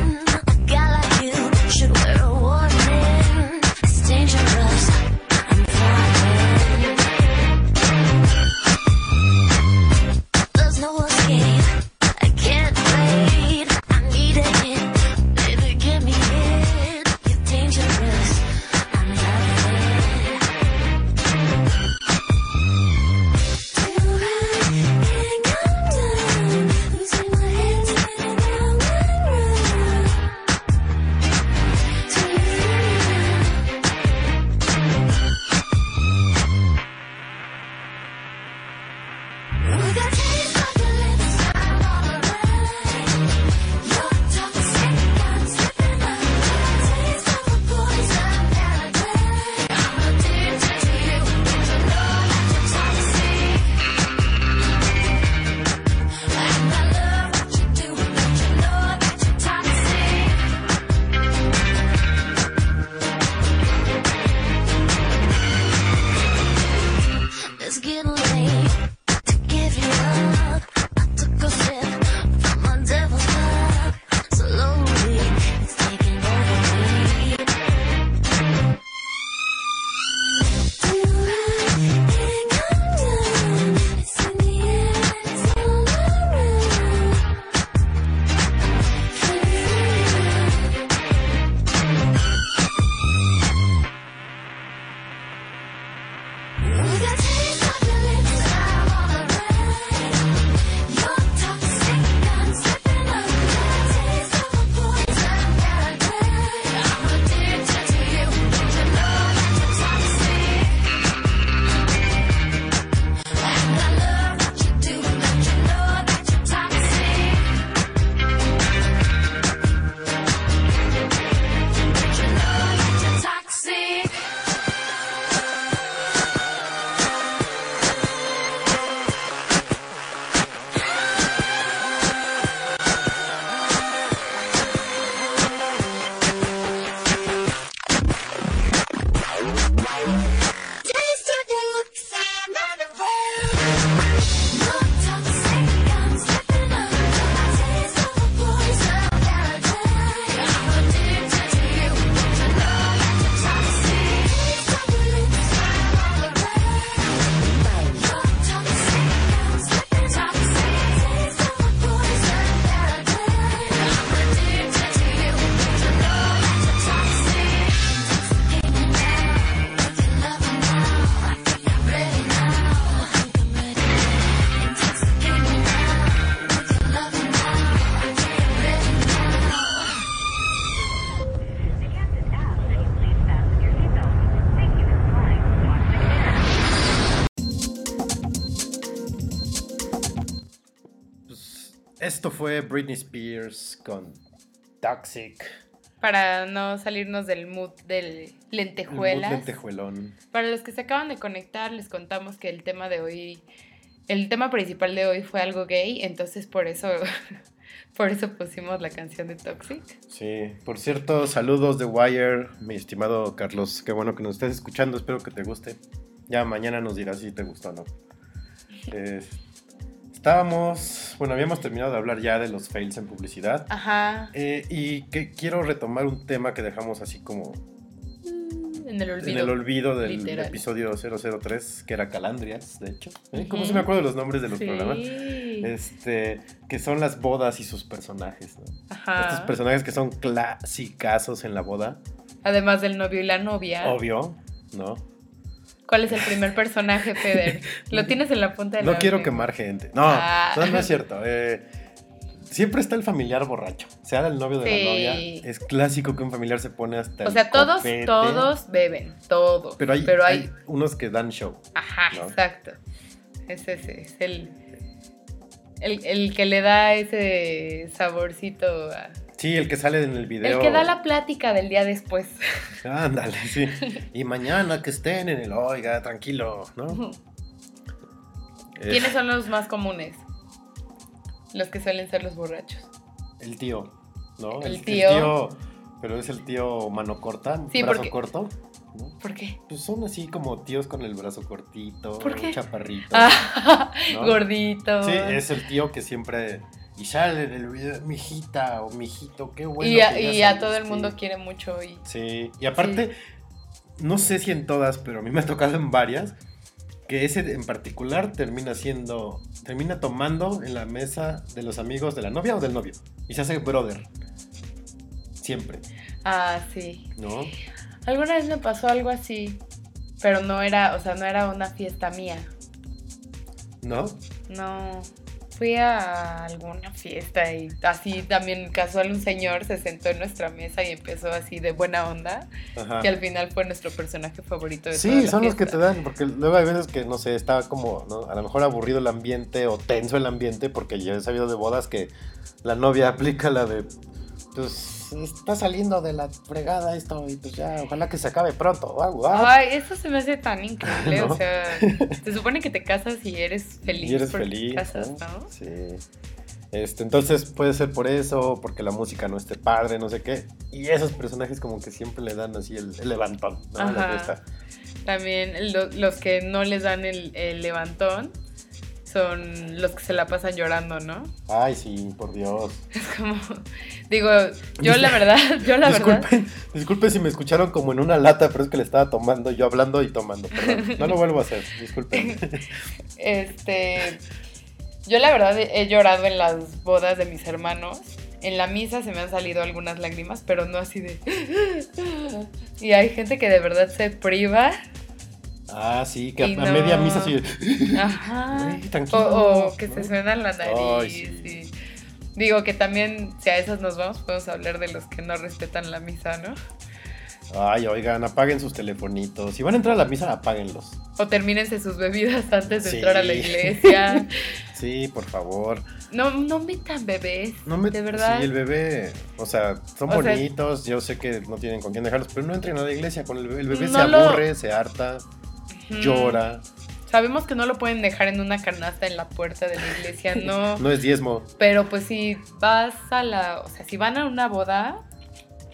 Esto fue Britney Spears con Toxic. Para no salirnos del mood del El mood lentejuelas. lentejuelón. Para los que se acaban de conectar, les contamos que el tema de hoy, el tema principal de hoy fue algo gay, entonces por eso, por eso pusimos la canción de Toxic. Sí, por cierto, saludos de Wire, mi estimado Carlos. Qué bueno que nos estés escuchando, espero que te guste. Ya mañana nos dirás si te gustó o no. Eh, estábamos, bueno, habíamos terminado de hablar ya de los fails en publicidad. Ajá. Eh, y que quiero retomar un tema que dejamos así como En el olvido. en el olvido del literal. episodio 003, que era Calandrias, de hecho. ¿Eh? ¿Cómo se me acuerdo de los nombres de los Sí. programas? Este, que son las bodas y sus personajes, ¿no? Ajá. Estos personajes que son clasicazos en la boda, Además del novio y la novia. obvio, ¿no? ¿Cuál es el primer personaje, Feder? Lo tienes en la punta de la No quiero quemar gente. No, Ah. no, no es cierto. eh, siempre está el familiar borracho. Sea el novio de Sí. la novia. Es clásico que un familiar se pone hasta O el sea, todos, copete. todos beben, todos. Pero hay, pero hay, hay unos que dan show. Ajá, ¿no? exacto. Es ese, es el, el, el que le da ese saborcito. a- Sí, el que sale en el video. El que da la plática del día después. Ándale, sí. Y mañana que estén en el, oiga, tranquilo, ¿no? ¿Quiénes son los más comunes? Los que suelen ser los borrachos. El tío, ¿no? El tío. pero es el tío mano corta, Sí, brazo porque- corto. ¿no? ¿Por qué? Pues son así como tíos con el brazo cortito, ¿Por qué? chaparrito. Ah, ¿no? gordito. Sí, es el tío que siempre. Y sale en el video, mijita o mijito, qué bueno. y a, que ya y a todo el saliste". mundo quiere mucho y Sí, y aparte, no sé si en todas, pero a mí me ha tocado en varias, que ese en particular termina siendo, termina tomando en la mesa de los amigos de la novia o del novio. Y se hace brother. Siempre, Ah, sí. ¿no? Alguna vez me pasó algo así, pero no era, o sea, no era una fiesta mía. ¿No? No, fui a alguna fiesta y así también casual un señor se sentó en nuestra mesa y empezó así de buena onda, Ajá. que al final fue nuestro personaje favorito de toda Sí, la son los que te dan, porque luego hay veces que, no sé, está como, ¿no? A lo mejor aburrido el ambiente o tenso el ambiente, porque yo he sabido de bodas que la novia aplica la de, pues, está saliendo de la fregada esto y pues ya, ojalá que se acabe pronto algo. ah. Ay, eso se me hace tan increíble, ¿No? o sea, se supone que te casas y eres feliz y eres feliz, te casas, ¿no? ¿no? Sí. Este, entonces puede ser por eso, porque la música no esté padre, no sé qué. Y esos personajes como que siempre le dan así el, el levantón. También lo- los que no les dan el, el levantón son los que se la pasan llorando, ¿no? Ay, sí, por Dios. Es como, digo, yo la verdad, yo la verdad, Disculpen, disculpen si me escucharon como en una lata, pero es que le estaba tomando, yo hablando y tomando, perdón. No lo vuelvo a hacer, disculpen. este, yo la verdad he llorado en las bodas de mis hermanos. En la misa se me han salido algunas lágrimas, pero no así de... Y hay gente que de verdad se priva. Ah, sí, que a, media misa así. Ajá. Tranquilo, O, o que ¿no? se suena la nariz. Ay, sí. y- Digo que también, si a esas nos vamos, podemos hablar de los que no respetan la misa, ¿no? Ay, oigan, apaguen sus telefonitos. Si van a entrar a la misa, apáguenlos. O termínense sus bebidas antes de Sí. entrar a la iglesia. Sí, por favor. No, no metan bebés. No me, de verdad. Sí, el bebé, o sea, son O sea- bonitos, yo sé que no tienen con quién dejarlos, pero no entren a la iglesia con el bebé. El bebé No se lo- aburre, se harta, Llora. Sabemos que no lo pueden dejar en una canasta en la puerta de la iglesia, no. No es diezmo. Pero pues si vas a la, o sea, si van a una boda,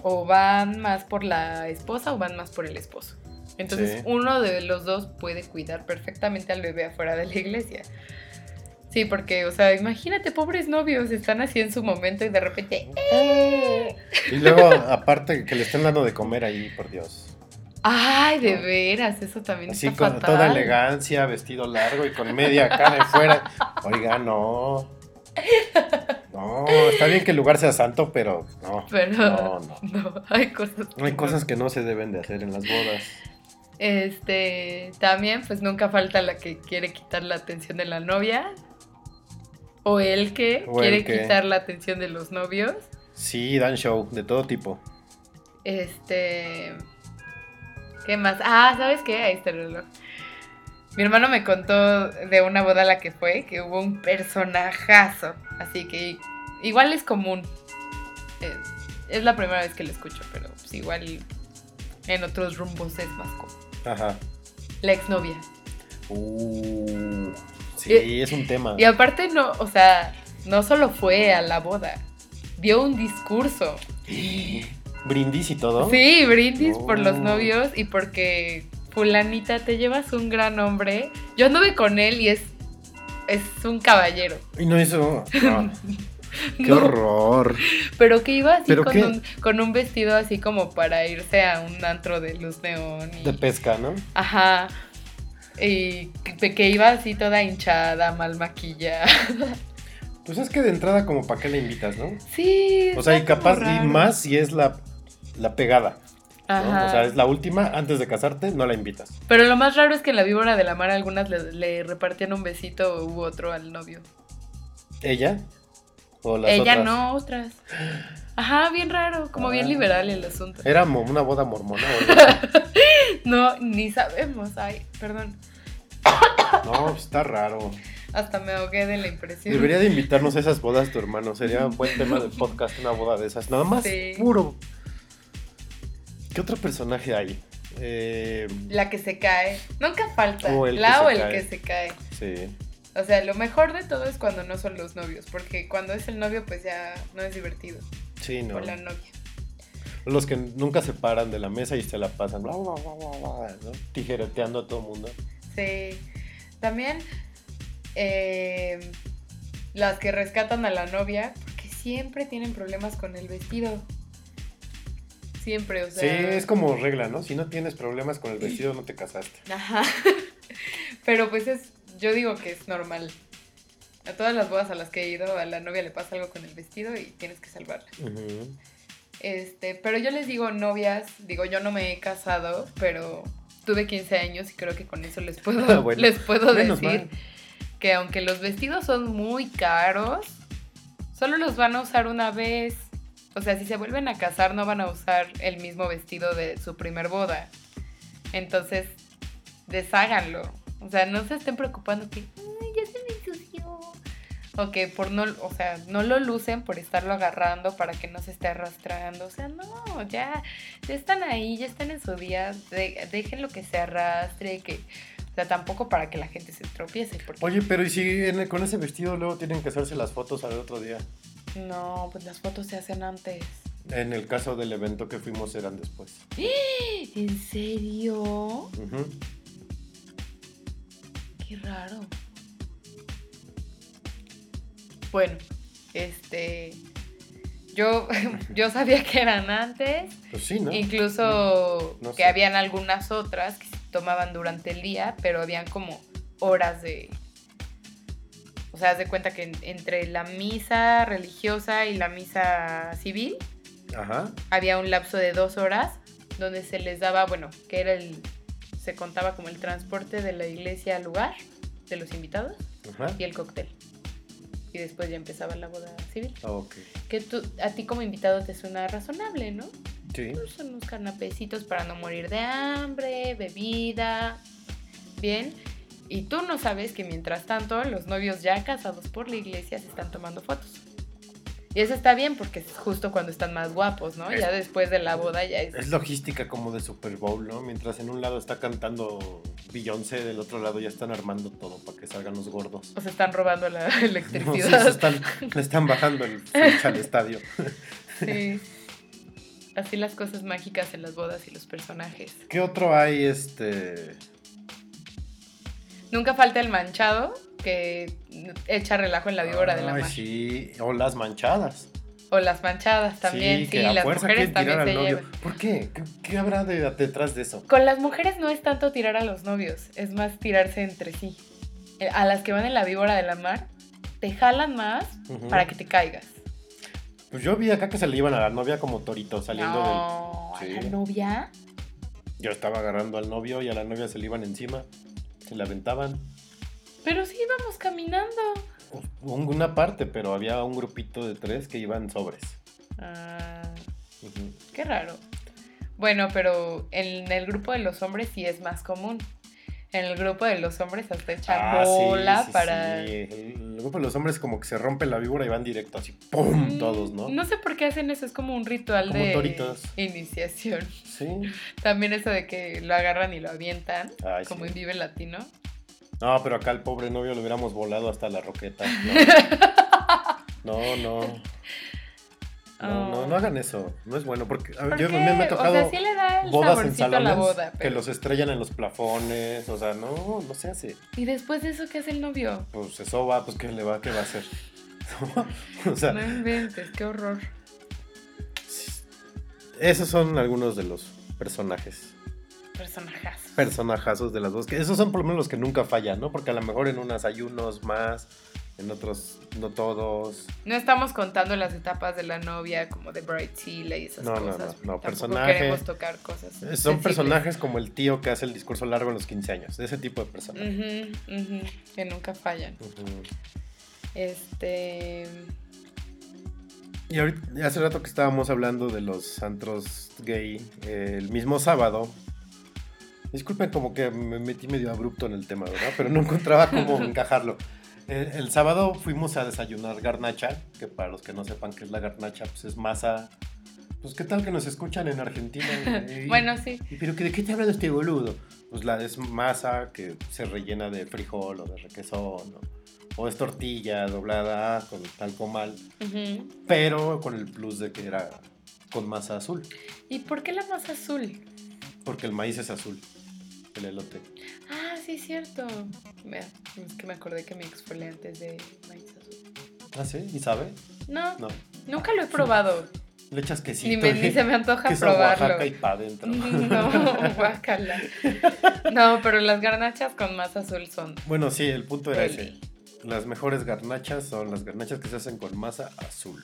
o van más por la esposa o van más por el esposo. Entonces Sí. uno de los dos puede cuidar perfectamente al bebé afuera de la iglesia. Sí, porque, o sea, imagínate, pobres novios, están así en su momento y de repente... "Eh". Y luego, aparte, que le estén dando de comer ahí, por Dios. Ay, de veras, eso también Así está con fatal. toda elegancia, vestido largo y con media de fuera. Oiga, no. No, está bien que el lugar sea santo, pero no. Pero No, no. no, hay cosas. Hay cosas que no se deben de hacer en las bodas. Este, también, pues nunca falta la que quiere quitar la atención de la novia. O el que O el quiere que. quitar la atención de los novios. Sí, dan show, de todo tipo. Este. ¿Qué más? Ah, ¿sabes qué? Ahí está el reloj. Mi hermano me contó de una boda a la que fue que hubo un personajazo. Así que igual es común. Es la primera vez que lo escucho, pero pues igual en otros rumbos es más común. Ajá. La exnovia. Uh, sí, Y- es un tema. Y aparte no, o sea, no solo fue a la boda, dio un discurso. Brindis y todo. Sí, brindis por los Oh. novios y porque fulanita te llevas un gran hombre. Yo anduve con él y es es un caballero. Y no hizo. ah, qué No, horror. pero que iba así ¿Pero con un, con un vestido así como para irse a un antro de luz neón y De pesca, ¿no? ajá. Y que, que iba así toda hinchada, mal maquillada. Pues es que de entrada, como para qué la invitas, ¿no? Sí. O sea, y capaz, y más si es la, la pegada. ¿no? Ajá. O sea, es la última, antes de casarte, no la invitas. Pero lo más raro es que en la víbora de la mar algunas le, le repartían un besito u otro al novio. ¿Ella? ¿O las Ella otras? no, otras. Ajá, bien raro, como bien Ah. liberal el asunto. ¿Era una boda mormona o algo? No, ni sabemos. Ay, perdón. No, pues está raro. Hasta me ahogué de la impresión. Debería de invitarnos a esas bodas tu hermano. Sería un buen tema de podcast, una boda de esas. Nada más Sí. puro. ¿Qué otro personaje hay? Eh, La que se cae. Nunca falta. O el que la o el cae. que se cae. sí. O sea, lo mejor de todo es cuando no son los novios. Porque cuando es el novio, pues ya no es divertido. Sí, no. O la novia. Los que nunca se paran de la mesa y se la pasan bla, bla, bla, bla, bla, ¿no? tijereteando a todo el mundo. Sí. También eh, las que rescatan a la novia, porque siempre tienen problemas con el vestido. Siempre, o sea. Sí, es como regla, ¿no? Si no tienes problemas con el vestido, no te casaste. Ajá. Pero pues es, yo digo que es normal. A todas las bodas a las que he ido, a la novia le pasa algo con el vestido y tienes que salvarla. Este, pero yo les digo novias, digo, yo no me he casado, pero tuve 15 años y creo que con eso les puedo, Ah, bueno. les puedo Menos decir mal. que aunque los vestidos son muy caros, solo los van a usar una vez. O sea, si se vuelven a casar no van a usar el mismo vestido de su primer boda. Entonces, desháganlo. O sea, no se estén preocupando que, "Ay, ya se me ensució. O que por no, o sea, no lo lucen por estarlo agarrando para que no se esté arrastrando. O sea, no, ya, ya están ahí, ya están en su día. de- dejen lo que se arrastre, que, o sea, tampoco para que la gente se tropiece. Porque Oye, pero ¿y si con ese vestido luego tienen que hacerse las fotos al otro día? No, pues las fotos se hacen antes. En el caso del evento que fuimos eran después. ¿En serio? Qué raro. Bueno, este. Yo, yo sabía que eran antes. Pues sí, ¿no? Incluso No que sé. habían algunas otras que se tomaban durante el día, pero habían como horas de. O sea, haz de cuenta que en- entre la misa religiosa y la misa civil Ajá. había un lapso de dos horas donde se les daba, bueno, que era el. Se contaba como el transporte de la iglesia al lugar de los invitados Ajá. y el cóctel. Y después ya empezaba la boda civil. Ah, Ok. Que tú, a ti como invitado te suena razonable, ¿no? Sí. Pues son unos canapecitos para no morir de hambre, bebida. Bien. Y tú no sabes que mientras tanto los novios ya casados por la iglesia se están tomando fotos. Y eso está bien porque es justo cuando están más guapos, ¿no? Ya después de la boda ya es... Es logística como de Super Bowl, ¿no? Mientras en un lado está cantando Beyoncé, del otro lado ya están armando todo para que salgan los gordos. O se están robando la No, sí, electricidad. se están, le están bajando el al estadio. Sí. Así las cosas mágicas en las bodas y los personajes. ¿Qué otro hay, este... Nunca falta el manchado que echa relajo en la víbora de la mar. sí, o las manchadas. O las manchadas también, sí, que a las mujeres también se llevan. ¿Por qué? ¿Qué, qué habrá de- detrás de eso? Con las mujeres no es tanto tirar a los novios, es más tirarse entre sí. Eh, A las que van en la víbora de la mar, te jalan más para que te caigas. Pues yo vi acá que se le iban a la novia como torito saliendo no, del... a la Sí. novia. Yo estaba agarrando al novio y a la novia se le iban encima. Se le aventaban. Pero sí íbamos caminando. Un- Una parte, pero había un grupito de tres que iban sobres. Ah, qué raro. Bueno, pero en el grupo de los hombres sí es más común. En el grupo de los hombres hasta echar Ah, bola sí, para... sí. El grupo de los hombres como que se rompe la víbora y van directo así, ¡pum! Mm, Todos, ¿no? No sé por qué hacen eso, es como un ritual Como de toritos. iniciación. Sí. También eso de que lo agarran y lo avientan, Ay, como en Vive Latino. No, pero acá al pobre novio lo hubiéramos volado hasta la roqueta. No, no. No, no, no, no hagan eso. No es bueno. Porque a ver, ¿Por yo me, me ha tocado O sea, sí le da el bodas en a salones la boda. que los estrellan en los plafones. O sea, no, no se hace. ¿Y después de eso qué hace el novio? Pues eso va, pues ¿qué le va? ¿Qué va a hacer? o sea, No inventes, qué horror. esos son algunos de los personajes. Personajazo. Personajazos de las dos. Que esos son por lo menos los que nunca fallan, ¿no? Porque a lo mejor en unas hay unos más, en otros no todos. No estamos contando las etapas de la novia como de Bridezilla y esas No, no, cosas. no, no, personaje. queremos tocar cosas. Eh, Son sensibles. personajes como el tío que hace el discurso largo en los 15 años. De ese tipo de personajes. Que nunca fallan. Este. Y ahorita, hace rato que estábamos hablando de los antros gay, eh, el mismo sábado. Disculpen como que me metí medio abrupto en el tema, ¿verdad? Pero no encontraba cómo encajarlo. El, el sábado fuimos a desayunar garnacha, que para los que no sepan qué es la garnacha, pues es masa. Pues qué tal que nos escuchan en Argentina. Y- Bueno, sí. y, Pero que ¿de qué te habla de este boludo? Pues la es masa que se rellena de frijol o de requesón, ¿no? o es tortilla doblada con tal comal Ujú. pero con el plus de que era con masa azul, ¿Y por qué la masa azul? porque el maíz es azul, el elote. Ah, sí, cierto. Me- es que me acordé que mi ex fue antes de maíz azul. ¿Ah, sí? ¿Y sabe? No, No. nunca lo he probado. Le echas quesito. ni, me- ni se me antoja queso probarlo. Oaxaca y pa' adentro. No, guácala. No, pero las garnachas con masa azul son Bueno, sí, el punto era ese. deli. Las mejores garnachas son las garnachas que se hacen con masa azul.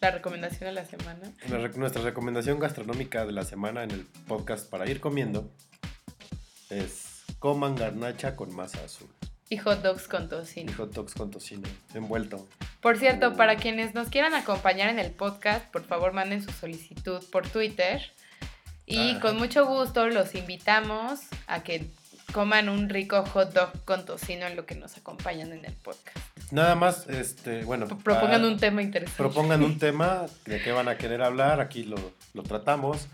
La recomendación de la semana. La rec- nuestra recomendación gastronómica de la semana en el podcast para ir comiendo es coman garnacha con masa azul. Y hot dogs con Y tocino. hot dogs con tocino envuelto. Por cierto, para quienes nos quieran acompañar en el podcast, por favor manden su solicitud por Twitter. Y Ah. con mucho gusto los invitamos a que coman un rico hot dog con tocino en lo que nos acompañan en el podcast. Nada más, este, bueno. Propongan un tema interesante. propongan un tema de qué van a querer hablar, aquí lo, lo tratamos.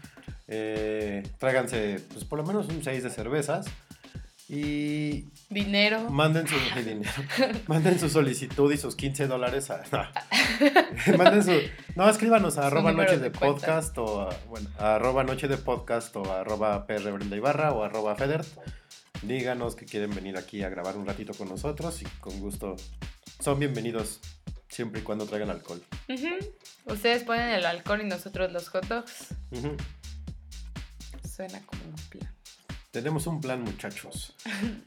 Eh, tráiganse, pues por lo menos un 6 de cervezas y Dinero. manden su, dinero. manden su solicitud y sus 15 dólares a... no. manden su... No, escríbanos a arroba noche de cuenta. podcast o a, bueno, a arroba noche de podcast o a arroba PR Brenda Ibarra o arroba Federt. Díganos que quieren venir aquí a grabar un ratito con nosotros y con gusto son bienvenidos siempre y cuando traigan alcohol. Ustedes ponen el alcohol y nosotros los hot dogs. Suena como un plan. Tenemos un plan, muchachos.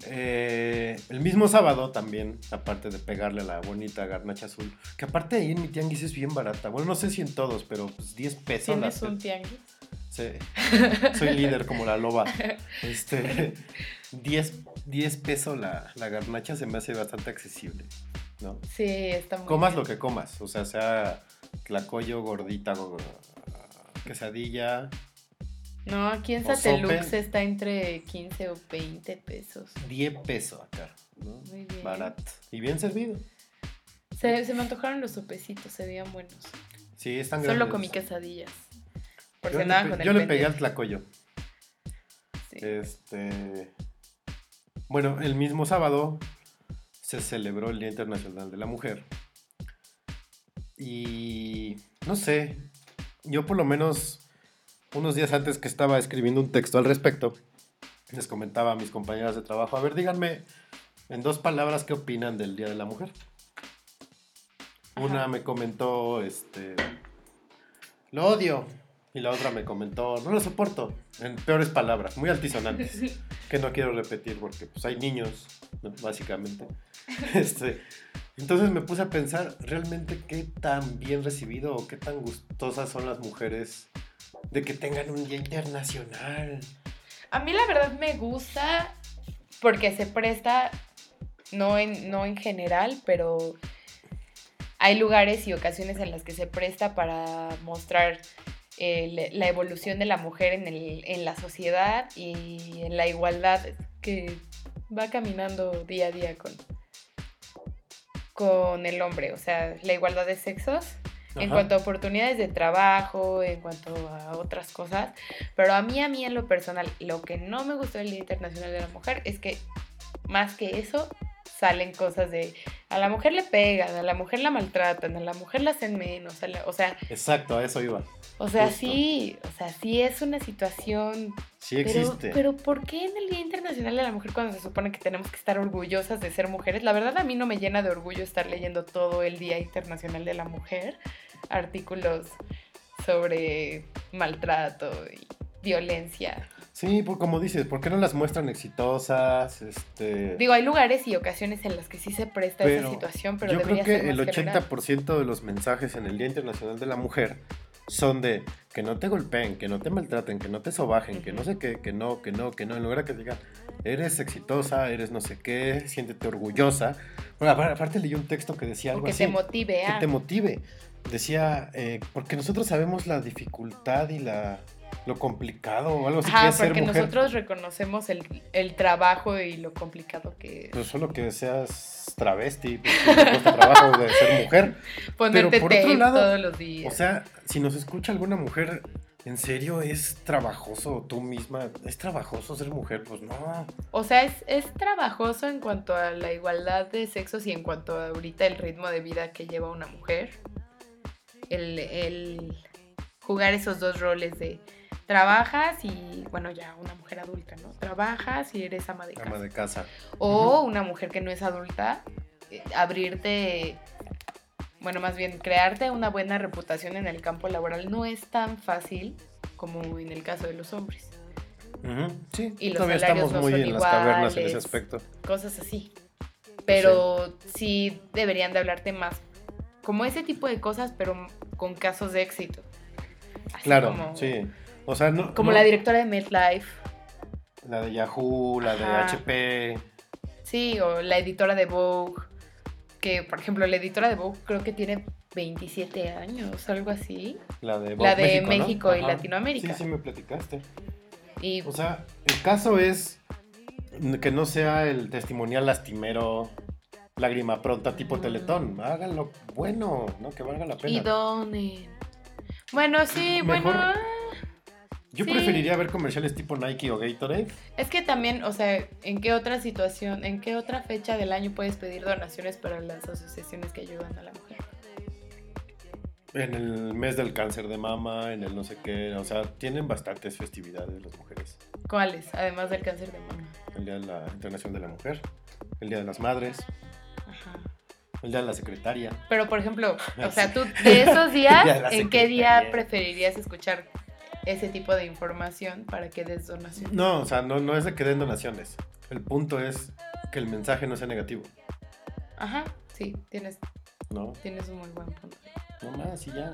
Eh, el mismo sábado también, aparte de pegarle a la bonita garnacha azul, que aparte ahí en mi tianguis es bien barata. Bueno, no sé si en todos, pero pues 10 pesos. la ¿Tienes un tianguis? Sí. Soy líder como la loba. Este, 10, 10 pesos la, la garnacha se me hace bastante accesible. ¿no? Sí, está muy Comas bien. lo que comas, o sea, sea tlacoyo, gordita, go- quesadilla, No, aquí en Satelux está entre 15 o 20 pesos. 10 pesos acá. ¿no? Muy bien. Barato. Y bien servido. Se, se me antojaron los sopecitos, se veían buenos. Sí, están Solo grandes. comí quesadillas. Por Yo, si le, con el yo le pegué al tlacoyo. Sí. Este. Bueno, el mismo sábado se celebró el Día Internacional de la Mujer. Y no sé, yo por lo menos unos días antes que estaba escribiendo un texto al respecto, les comentaba a mis compañeras de trabajo, a ver, díganme en dos palabras qué opinan del Día de la Mujer. Una me comentó, este, lo odio. Y la otra me comentó, no lo soporto. En peores palabras, muy altisonantes. que no quiero repetir porque pues hay niños, básicamente. Este, entonces me puse a pensar realmente qué tan bien recibido o qué tan gustosas son las mujeres de que tengan un día internacional. A mí la verdad me gusta porque se presta, no en, no en general, pero hay lugares y ocasiones en las que se presta para mostrar eh, la evolución de la mujer en, el- en la sociedad y en la igualdad que va caminando día a día con, con el hombre, o sea, la igualdad de sexos. En cuanto a oportunidades de trabajo, en cuanto a otras cosas. Pero a mí, a mí en lo personal, lo que no me gustó del Día Internacional de la Mujer es que más que eso, salen cosas de a la mujer le pegan, a la mujer la maltratan, a la mujer la hacen menos, la- o sea, Exacto, a eso iba. O sea, Justo. sí, o sea, sí es una situación Sí existe. pero ¿por qué en el Día Internacional de la Mujer cuando se supone que tenemos que estar orgullosas de ser mujeres? La verdad a mí no me llena de orgullo estar leyendo todo el Día Internacional de la Mujer, artículos sobre maltrato y violencia. Sí, pues como dices, ¿por qué no las muestran exitosas? Este... Digo, hay lugares y ocasiones en las que sí se presta esa situación, pero Yo creo que ser el más general. 80% de los mensajes en el Día Internacional de la Mujer son de que no te golpeen, que no te maltraten, que no te sobajen, que no sé qué, que no, que no, que no. En lugar de que diga, eres exitosa, eres no sé qué, siéntete orgullosa. Bueno, apar- aparte leí un texto que decía algo que así. te motive que a... te motive. Decía, eh, porque nosotros sabemos la dificultad y la lo complicado o algo así que Ajá, ser porque mujer. nosotros reconocemos el, el trabajo y lo complicado que es. Pues solo que seas travesti, pues, que te cuesta trabajo de ser mujer. Ponerte por otro lado, todos los días. O sea, si nos escucha alguna mujer, ¿en serio es trabajoso tú misma? ¿Es trabajoso ser mujer? Pues no. O sea, es, es trabajoso en cuanto a la igualdad de sexos y en cuanto a ahorita el ritmo de vida que lleva una mujer. El, el jugar esos dos roles de trabajas y, bueno, ya una mujer adulta, ¿no? Trabajas y eres ama de casa. Ama de casa. O una mujer que no es adulta, eh, abrirte, bueno, más bien crearte una buena reputación en el campo laboral no es tan fácil como en el caso de los hombres. Sí, Y los todavía salarios estamos no muy son en las cavernas en ese iguales. aspecto. cosas así. Pero sí deberían de hablarte más como ese tipo de cosas, pero con casos de éxito. Así Claro, como, sí. O sea, no. Como no- la directora de MedLife, La de Yahoo, la de. HP. sí, o la editora de Vogue, que por ejemplo la editora de Vogue creo que tiene 27 años, algo así. La de, La Vogue de ¿no? México y. Latinoamérica. Sí, sí, me platicaste. Y O sea, el caso es que no sea el testimonial lastimero, lágrima pronta tipo Mm. Teletón. Háganlo bueno, ¿no? Que valga la y pena. donen. Bueno, sí, Mejor- bueno. Ah, Yo sí. preferiría ver comerciales tipo Nike o Gatorade. Es que también, o sea, ¿en qué otra situación, en qué otra fecha del año puedes pedir donaciones para las asociaciones que ayudan a la mujer? En el mes del cáncer de mama, en el no sé qué. O sea, tienen bastantes festividades las mujeres. ¿Cuáles? Además del cáncer de mama. El Día de la Internacional de la Mujer, el Día de las Madres, Ajá. el Día de la Secretaria. Pero, por ejemplo, o Sí. sea, tú de esos días, ¿en qué día preferirías escuchar ese tipo de información para que des donación? No, o sea, no, no es de que den donaciones. El punto es que el mensaje no sea negativo, Ajá, sí, tienes, ¿no? tienes un muy buen punto. No más y ya.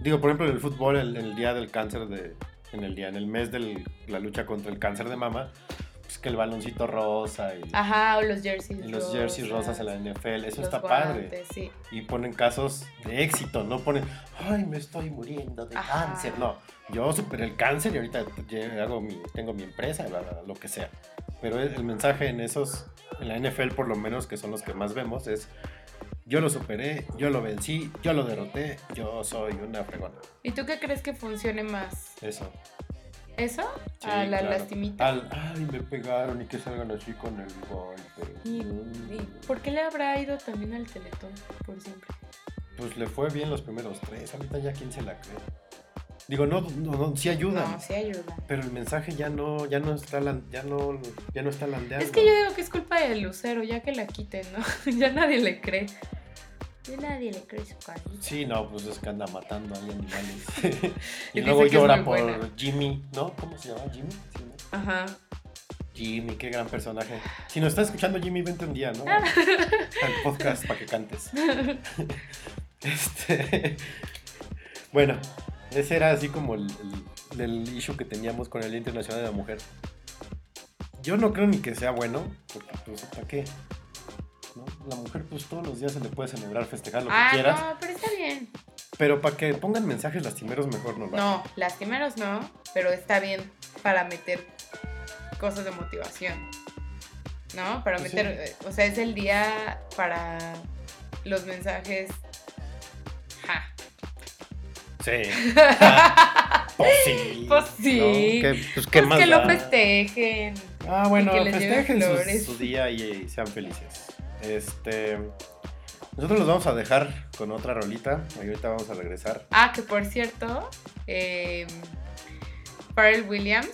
Digo, por ejemplo, en el fútbol, el, el día del cáncer de. En el día, en el mes de la lucha contra el cáncer de mama, pues que el baloncito rosa y, Ajá, o los jerseys y los jerseys rosas en la NFL, eso está padre. padre. Sí. Y ponen casos de éxito, no ponen, ay, me estoy muriendo de Ajá. cáncer. No, yo superé el cáncer y ahorita hago mi, tengo mi empresa, bla, bla, bla, lo que sea. Pero el, el mensaje en esos, en la NFL por lo menos, que son los que más vemos, es, yo lo superé, yo lo vencí, yo lo derroté, yo soy una fregona. ¿Y tú qué crees que funcione más? Eso. ¿Eso? Sí, ¿A la claro. lastimita? Al, ay, me pegaron y que salgan así con el golpe. ¿Y, y por qué le habrá ido también al Teletón por siempre? Pues le fue bien los primeros tres, ahorita ya quién se la cree. Digo, no, no, no sí ayudan. No, sí ayuda. Pero el mensaje ya no, ya no está, ya no, ya no está landeando. Es que yo digo que es culpa del lucero, ya que la quiten, ¿no? ya nadie le cree. Ya nadie le cree su carita. Sí, no, pues es que anda matando ahí animales. y, Y luego llora por buena. Jimmy, ¿no? ¿Cómo se llama? Jimmy. Sí, ¿no? Ajá. Jimmy, qué gran personaje. Si nos está escuchando Jimmy, vente un día, ¿no? Ah. Al podcast para que cantes. este. Bueno, ese era así como el, el- el issue que teníamos con el Día Internacional de la Mujer. Yo no creo ni que sea bueno, porque pues, ¿para qué? La mujer, pues todos los días se le puede celebrar, festejar lo que ah, quieras. No, pero está bien. Pero para que pongan mensajes lastimeros, mejor no. No, lastimeros no, pero está bien para meter cosas de motivación. ¿No? Para pues meter. Eh, o sea, es el día para los mensajes. Ja. Sí. Pues sí. Pues, pues, pues que lo festejen. Ah, bueno, que festejen su, su, día y eh, sean felices. Este. Nosotros los vamos a dejar con otra rolita. Y ahorita vamos a regresar. Ah, que por cierto, eh, Pharrell Williams.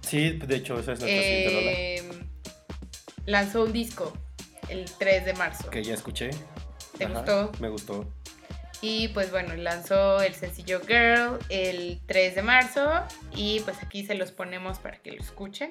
Sí, de hecho, esa es nuestra eh. Em, lanzó un disco el 3 de marzo. Que ya escuché. ¿Te gustó? Me gustó. Y pues bueno, lanzó el sencillo Girl el 3 de marzo. Y pues aquí se los ponemos para que lo escuchen.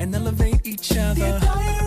and elevate each other.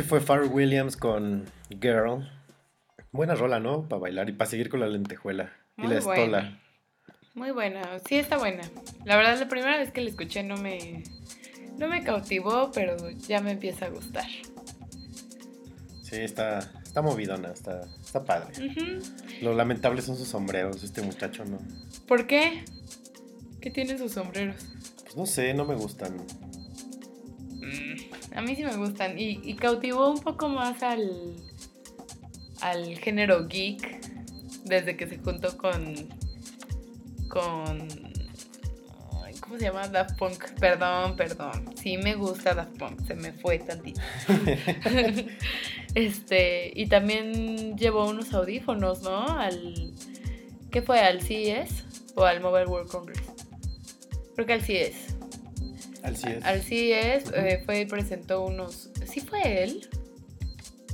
Este fue Pharrell Williams con Girl. Buena rola, ¿no? Para bailar y para seguir con la lentejuela. y la estola. buena. Muy buena, sí está buena. La verdad, la primera vez que la escuché no me, no me cautivó, pero ya me empieza a gustar. Sí, está, está movidona, está, está padre. Ujú. Lo lamentable son sus sombreros, este muchacho no. ¿Por qué? ¿Qué tienen sus sombreros? Pues no sé, no me gustan. A mí sí me gustan. Y, y cautivó un poco más al, al género geek desde que se juntó con. con. ¿Cómo se llama? Daft Punk. Perdón, perdón. Sí me gusta Daft Punk. Se me fue tantito. este. Y también llevó unos audífonos, ¿no? Al. ¿Qué fue? ¿Al CES? ¿O al Mobile World Congress? Creo que al CES. Así es. Al CES Ujú. eh, fue y presentó unos. ¿Sí fue él?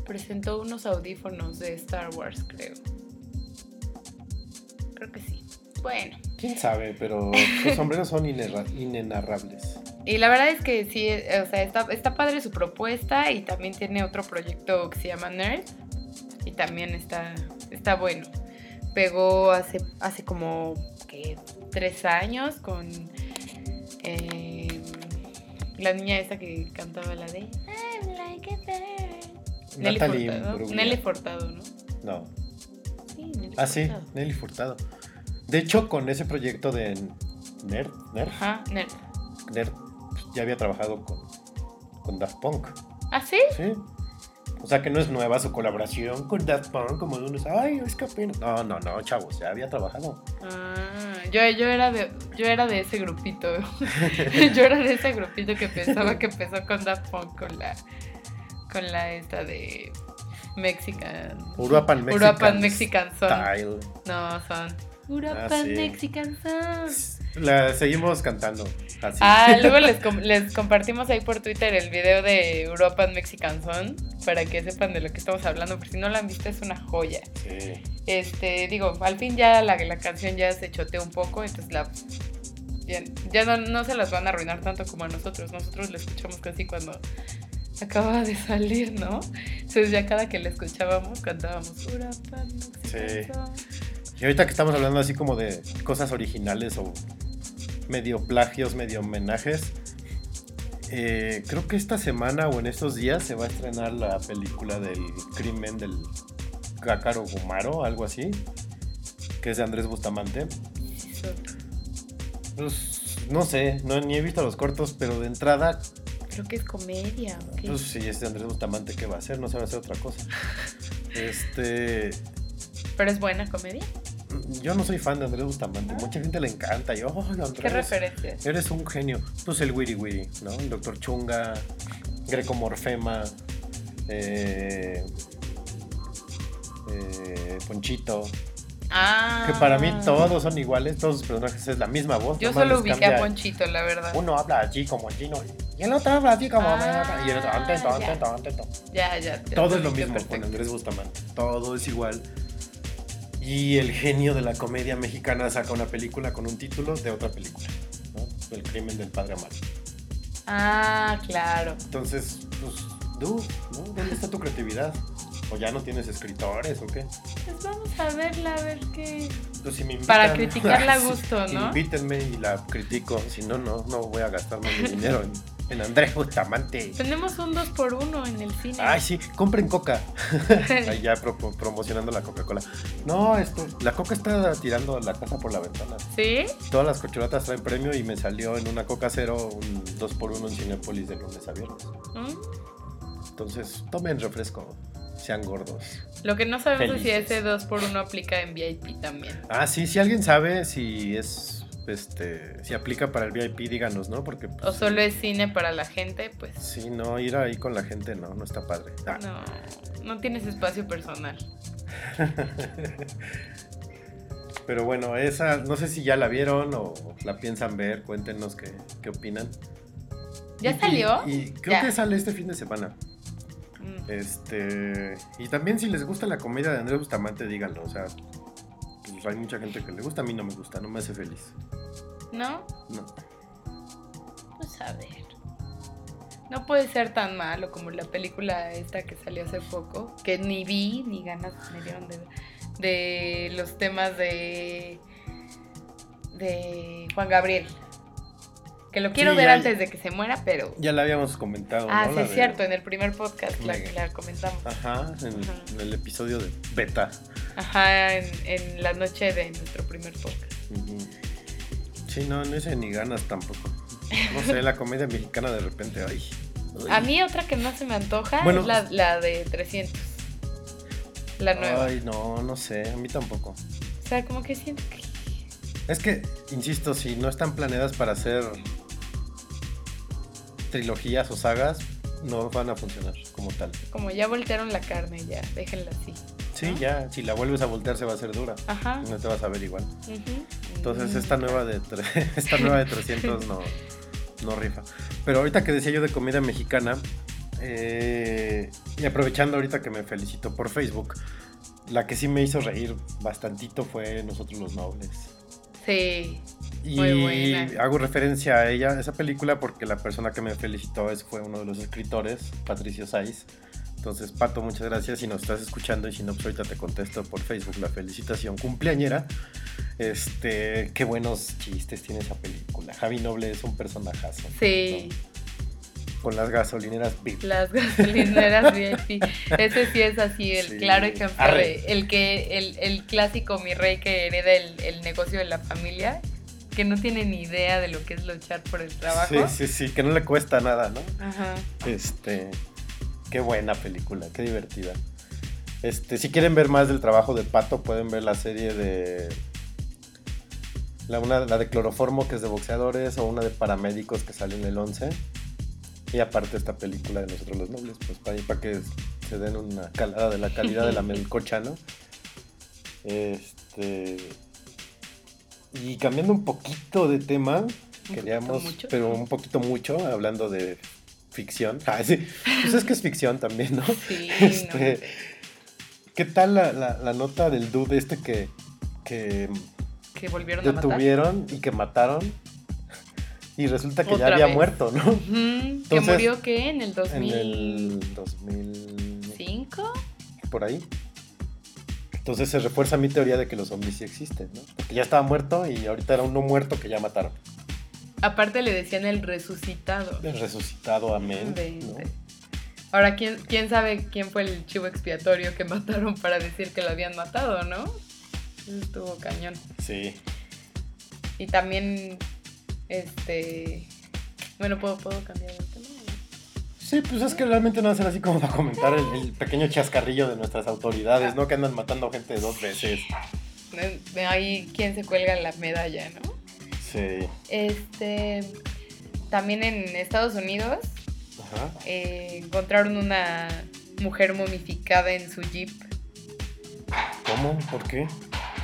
Presentó unos audífonos de Star Wars, creo. Creo que sí. Bueno. Quién sabe, pero sus sombreros son inenarrables. Y la verdad es que sí, eh, o sea, está, está padre su propuesta y también tiene otro proyecto que se llama Nerd. Y también está, está bueno. Pegó hace, hace como ¿qué? tres años con la niña esta que cantaba la de I'm like a bird. Nelly Furtado. Imbruglia. Nelly Furtado, ¿no? No. Sí, Nelly Ah, sí. Nelly Furtado. De hecho, con ese proyecto de Nerd, Nerd, Ajá, Nerd. Nerd, ya había trabajado con, con Daft Punk. ¿Ah, sí? Sí. O sea que no es nueva su colaboración con Daft Punk, como de unos, ay, es que apenas. No, no, no, chavos, ya había trabajado. Ah, yo, yo, era de, yo era de ese grupito. yo era de ese grupito que pensaba que empezó con Daft Punk, con la, con la esta de Mexican. Uruapan Mexican, Uruapan Mexican Son. Style. No, son. Uruapan Ah, sí. Mexican Son. La seguimos cantando así. Ah, luego les, com- les compartimos ahí por Twitter el video de Uruapan Mexican Son para que sepan de lo que estamos hablando, porque si no lo han visto es una joya. Sí. Este, digo, al fin ya la, la canción ya se choteó un poco, entonces la ya, ya no, no se las van a arruinar tanto como a nosotros. Nosotros la escuchamos casi cuando acababa de salir, ¿no? Entonces ya cada que la escuchábamos cantábamos "Uruapan, Sí. Mexican Y ahorita que estamos hablando así como de cosas originales o medio plagios, medio homenajes, eh, creo que esta semana o en estos días se va a estrenar la película del crimen del Cácaro Gumaro, algo así, que es de Andrés Bustamante. Pues no sé, no, ni he visto los cortos, pero de entrada, Creo que es comedia. pues si es de Andrés Bustamante, ¿qué va a hacer? No a hacer otra cosa. Este, Pero es buena comedia. Yo no soy fan de Andrés Bustamante, mucha gente le encanta. Yo, "Oh, Andrés, ¿Qué referencias? Eres un genio. Pues el Wiri Wiri, ¿no? El Doctor Chunga, Greco Morfema, eh, eh, Ponchito. Ah. Que para mí todos son iguales, todos sus personajes es la misma voz. Yo solo ubiqué a Ponchito, la verdad. Uno habla así como chino y el otro habla así como. Ah, y el otro, "Ante, ante, ya. ante, ante, ante". Ya, ya. ya Todo es lo mismo con. Andrés Bustamante. Todo es igual. Y el genio de la comedia mexicana saca una película con un título de otra película. ¿no? El crimen del padre Amaro. Ah, claro. Entonces, pues, dude, ¿no? ¿Dónde está tu creatividad? ¿O ya no tienes escritores o qué? Pues vamos a verla, a ver qué. Pues si me invitan, Para criticarla a gusto, ¿no? Invítenme y la critico. Si no, no, no voy a gastarme mi dinero en, en Andrés Bustamante. Tenemos un 2 por 1 en el cine. Ay, sí, compren coca. Ahí ya pro- promocionando la Coca-Cola. No, esto, la coca está tirando la casa por la ventana. ¿Sí? Todas las cocholatas traen premio y me salió en una Coca Cero un 2x1 en Cinépolis de lunes a viernes. ¿Mm? Entonces, tomen refresco, sean gordos. Lo que no sabemos es si ese 2 por 1 aplica en VIP también. Ah, sí, si alguien sabe si es, este, si aplica para el VIP, díganos, ¿no? Porque, O pues, solo es cine para la gente, pues. sí, no, ir ahí con la gente, no, no está padre. Ah. No, no tienes espacio personal. Pero bueno, esa, no sé si ya la vieron o la piensan ver, cuéntenos qué, qué opinan. ¿Ya Y- salió? Y, creo Ya. que sale este fin de semana. Mm. Este. Y también si les gusta la comedia de Andrés Bustamante, díganlo. O sea, pues hay mucha gente que le gusta, a mí no me gusta, no me hace feliz. ¿No? No. Pues a ver. No puede ser tan malo como la película esta que salió hace poco, que ni vi ni ganas me dieron de de los temas de de Juan Gabriel. Que lo quiero Sí, ver ya- antes de que se muera, pero Ya la habíamos comentado. Ah, ¿no? sí es de- cierto, en el primer podcast la, Me- la comentamos. Ajá, en, Ajá. en el episodio de Beta. Ajá, en, en la noche de nuestro primer podcast. Sí, no, no ese ni ganas tampoco. No sé, la comedia mexicana de repente, ay. ay. A mí otra que no se me antoja Bueno. es la, la de 300. La nueva. Ay, no, no sé, a mí tampoco. O sea, como que siento que... Es que, insisto, si no están planeadas para hacer trilogías o sagas, no van a funcionar como tal. Como ya voltearon la carne, ya, déjenla así. Sí, ¿No? ya, si la vuelves a voltear se va a hacer dura. Ajá. No te vas a ver igual. Entonces Mm. esta nueva de esta nueva de 300 no, no rifa. Pero ahorita que decía yo de comida mexicana, eh, y aprovechando ahorita que me felicito por Facebook, la que sí me hizo reír bastantito fue Nosotros los Nobles. Sí. Y Muy buena. hago referencia a ella, esa película, porque la persona que me felicitó es, fue uno de los escritores, Patricio Saiz. Entonces, Pato, muchas gracias. Si nos estás escuchando y si no, pues ahorita te contesto por Facebook la felicitación cumpleañera. Este, qué buenos chistes tiene esa película. Javi Noble es un personajazo. Sí. ¿no? Con las gasolineras VIP. Las gasolineras VIP. Ese sí es así, el Sí. claro ejemplo Arre. el que, el, el clásico mi rey que hereda el, el negocio de la familia, que no tiene ni idea de lo que es luchar por el trabajo. Sí, sí, sí, que no le cuesta nada, ¿no? Ajá. Este, qué buena película, qué divertida. Este, si quieren ver más del trabajo de Pato, pueden ver la serie de la, una, la de cloroformo que es de boxeadores o una de paramédicos que sale en el 11. Y aparte esta película de Nosotros los Nobles, pues para, para que se den una calada de la calidad de la melcocha, ¿no? Este y cambiando un poquito de tema, ¿Un queríamos, pero un poquito mucho, hablando de ficción. Ah, sí. Pues es que es ficción también, ¿no? Sí, Este, ¿Qué tal la, la- la nota del dude este que, que. Que volvieron a matar. detuvieron y que mataron? Y resulta que ya había vez. muerto, ¿no? Que Entonces, murió qué en el En 2005. el 2005, por ahí. Entonces se refuerza mi teoría de que los zombies sí existen, ¿no? Porque ya estaba muerto y ahorita era uno muerto que ya mataron. Aparte le decían el resucitado. El resucitado, amén. Ahora, ¿quién, ¿quién sabe quién fue el chivo expiatorio que mataron para decir que lo habían matado, no? Estuvo cañón. Sí. Y también, este... Bueno, ¿puedo, puedo cambiar el tema? Sí, pues es que realmente no va a ser así como para comentar el, el pequeño chascarrillo de nuestras autoridades, ¿no? Que andan matando gente dos veces. Ahí, ¿quién se cuelga la medalla, no? Sí. Este... También en Estados Unidos Ajá. eh, encontraron una mujer momificada en su jeep. ¿Cómo? ¿Por qué?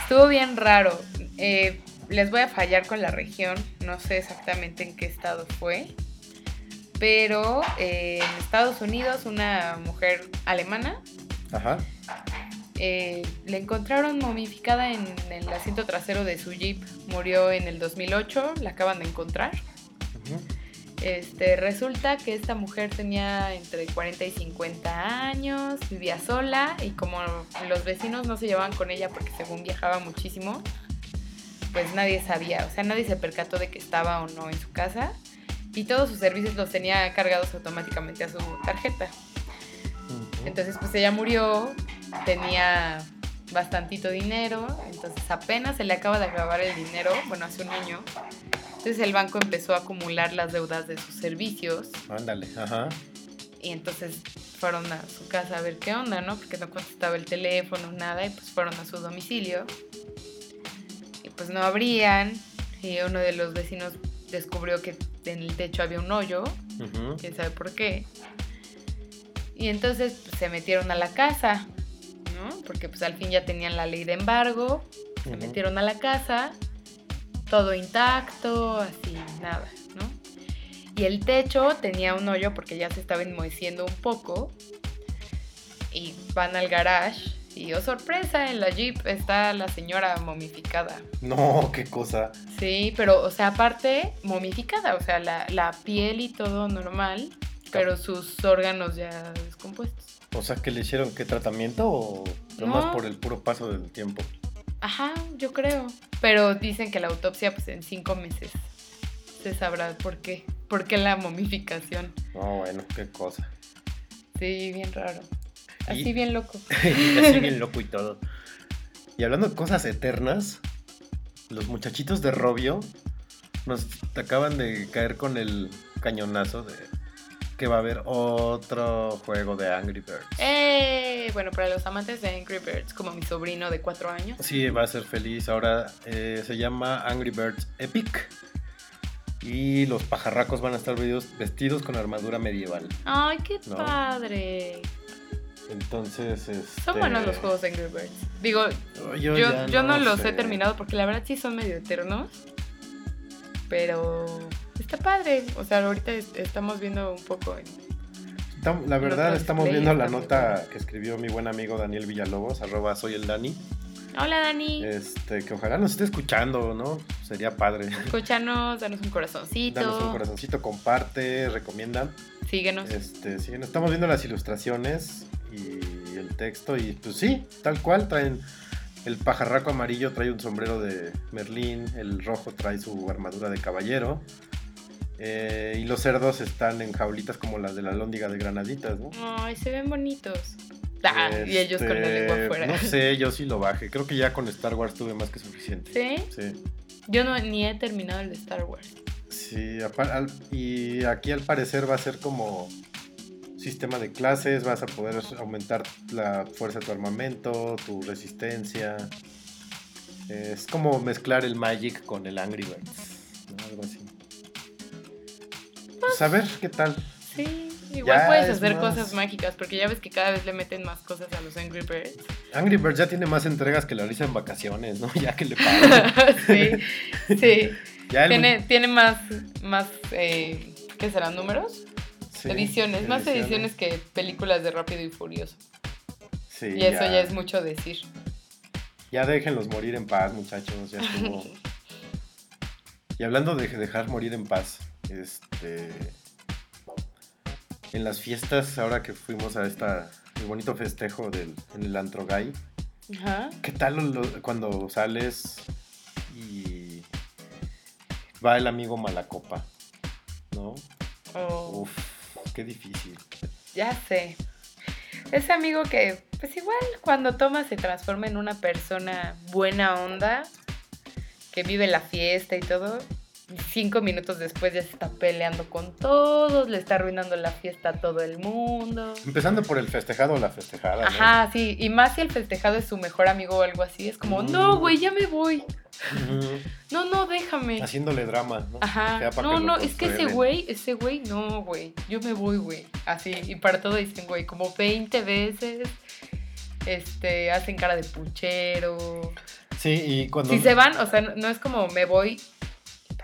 Estuvo bien raro. Eh, les voy a fallar con la región. No sé exactamente en qué estado fue. Pero eh, en Estados Unidos una mujer alemana Ajá. eh, le encontraron momificada en el asiento trasero de su jeep. Murió en el 2008. La acaban de encontrar. Este, resulta que esta mujer tenía entre 40 y 50 años, vivía sola y como los vecinos no se llevaban con ella porque según viajaba muchísimo, pues nadie sabía, o sea, nadie se percató de que estaba o no en su casa y todos sus servicios los tenía cargados automáticamente a su tarjeta. Entonces, pues ella murió, tenía bastantito dinero, entonces apenas se le acaba de acabar el dinero, bueno, hace un año. Entonces el banco empezó a acumular las deudas de sus servicios Ándale, ajá. y entonces fueron a su casa a ver qué onda, ¿no? Porque no contestaba el teléfono, nada, y pues fueron a su domicilio. Pues no abrían, y uno de los vecinos descubrió que en el techo había un hoyo, Ujú. quién sabe por qué. Y entonces pues, se metieron a la casa, ¿no? Porque pues al fin ya tenían la ley de embargo, se metieron a la casa, todo intacto, así, nada, ¿no? Y el techo tenía un hoyo porque ya se estaba enmoheciendo un poco. y van al garage y, oh sorpresa, en la Jeep está la señora momificada. No, qué cosa. Sí, pero, o sea, aparte, momificada, o sea, la, la piel y todo normal, pero sus órganos ya descompuestos. O sea, que le hicieron qué tratamiento o No. nomás por el puro paso del tiempo. Ajá, yo creo. Pero dicen que la autopsia, pues en cinco meses se sabrá por qué. ¿Por qué la momificación? No, bueno, qué cosa. Sí, bien raro. Así Y- bien loco. así bien loco y todo. Y hablando de cosas eternas, los muchachitos de Robio nos acaban de caer con el cañonazo de que va a haber otro juego de Angry Birds. ¡Eh! Bueno, para los amantes de Angry Birds, como mi sobrino de cuatro años. Sí, va a ser feliz. Ahora eh, se llama Angry Birds Epic. Y los pajarracos van a estar vestidos, vestidos con armadura medieval. ¡Ay, qué No. padre! Entonces, este... Son buenos los juegos de Angry Birds. Digo, Yo, yo, no, los sé. he terminado porque la verdad sí son medio eternos. Pero está padre. O sea, ahorita es- estamos viendo un poco en La verdad, estamos viendo la nota que escribió mi buen amigo Daniel Villalobos, arroba soy el Dani. Hola Dani. Este, que ojalá nos esté escuchando, ¿no? Sería padre. Escúchanos, danos un corazoncito. Danos un corazoncito, comparte, recomienda. Síguenos. Este, sí, estamos viendo las ilustraciones y el texto y pues sí, tal cual traen el pajarraco amarillo trae un sombrero de Merlín, el rojo trae su armadura de caballero. eh, y los cerdos están en jaulitas como las de la lóndiga de granaditas, ¿no? Ay, se ven bonitos. Ah, y ellos con la Este, lengua afuera. No sé, yo sí lo bajé. Creo que ya con Star Wars tuve más que suficiente. ¿Sí? Sí. Yo no ni he terminado el de Star Wars. Sí, y aquí al parecer va a ser como sistema de clases, vas a poder aumentar la fuerza de tu armamento, tu resistencia. Es como mezclar el Magic con el Angry Birds, ¿no? algo así. Pues a ver qué tal. Sí, igual Ya puedes es hacer más- cosas mágicas porque ya ves que cada vez le meten más cosas a los Angry Birds. Angry Birds ya tiene más entregas que la risa en vacaciones, ¿no? Ya que le pagan. sí, sí. Ya el- Tiene, tiene más, más eh, ¿qué serán? ¿Números? Sí, ediciones, más ediciones que películas de Rápido y Furioso. Sí, Y eso ya es mucho decir. Ya déjenlos morir en paz, muchachos. Ya estuvo. y hablando de dejar morir en paz, este. En las fiestas, ahora que fuimos a esta. El bonito festejo del, en el antro gay. Ajá. ¿Qué tal lo- cuando sales y va el amigo Malacopa? ¿No? Oh, Uf, qué difícil. ya sé. Ese amigo que, pues igual, cuando toma se transforma en una persona buena onda, que vive la fiesta y todo. Cinco minutos después ya se está peleando con todos, le está arruinando la fiesta a todo el mundo. Empezando por el festejado o la festejada. ¿no? Ajá, sí, y más si el festejado es su mejor amigo o algo así, es como, Mm. no, güey, ya me voy. No, no, déjame. Haciéndole drama, ¿no? Ajá. No, no, es que ese güey, ese güey, no, güey. Yo me voy, güey. Así, y para todo dicen, güey, como 20 veces. Este, hacen cara de puchero. Sí, y cuando. Si se van, o sea, no es como me voy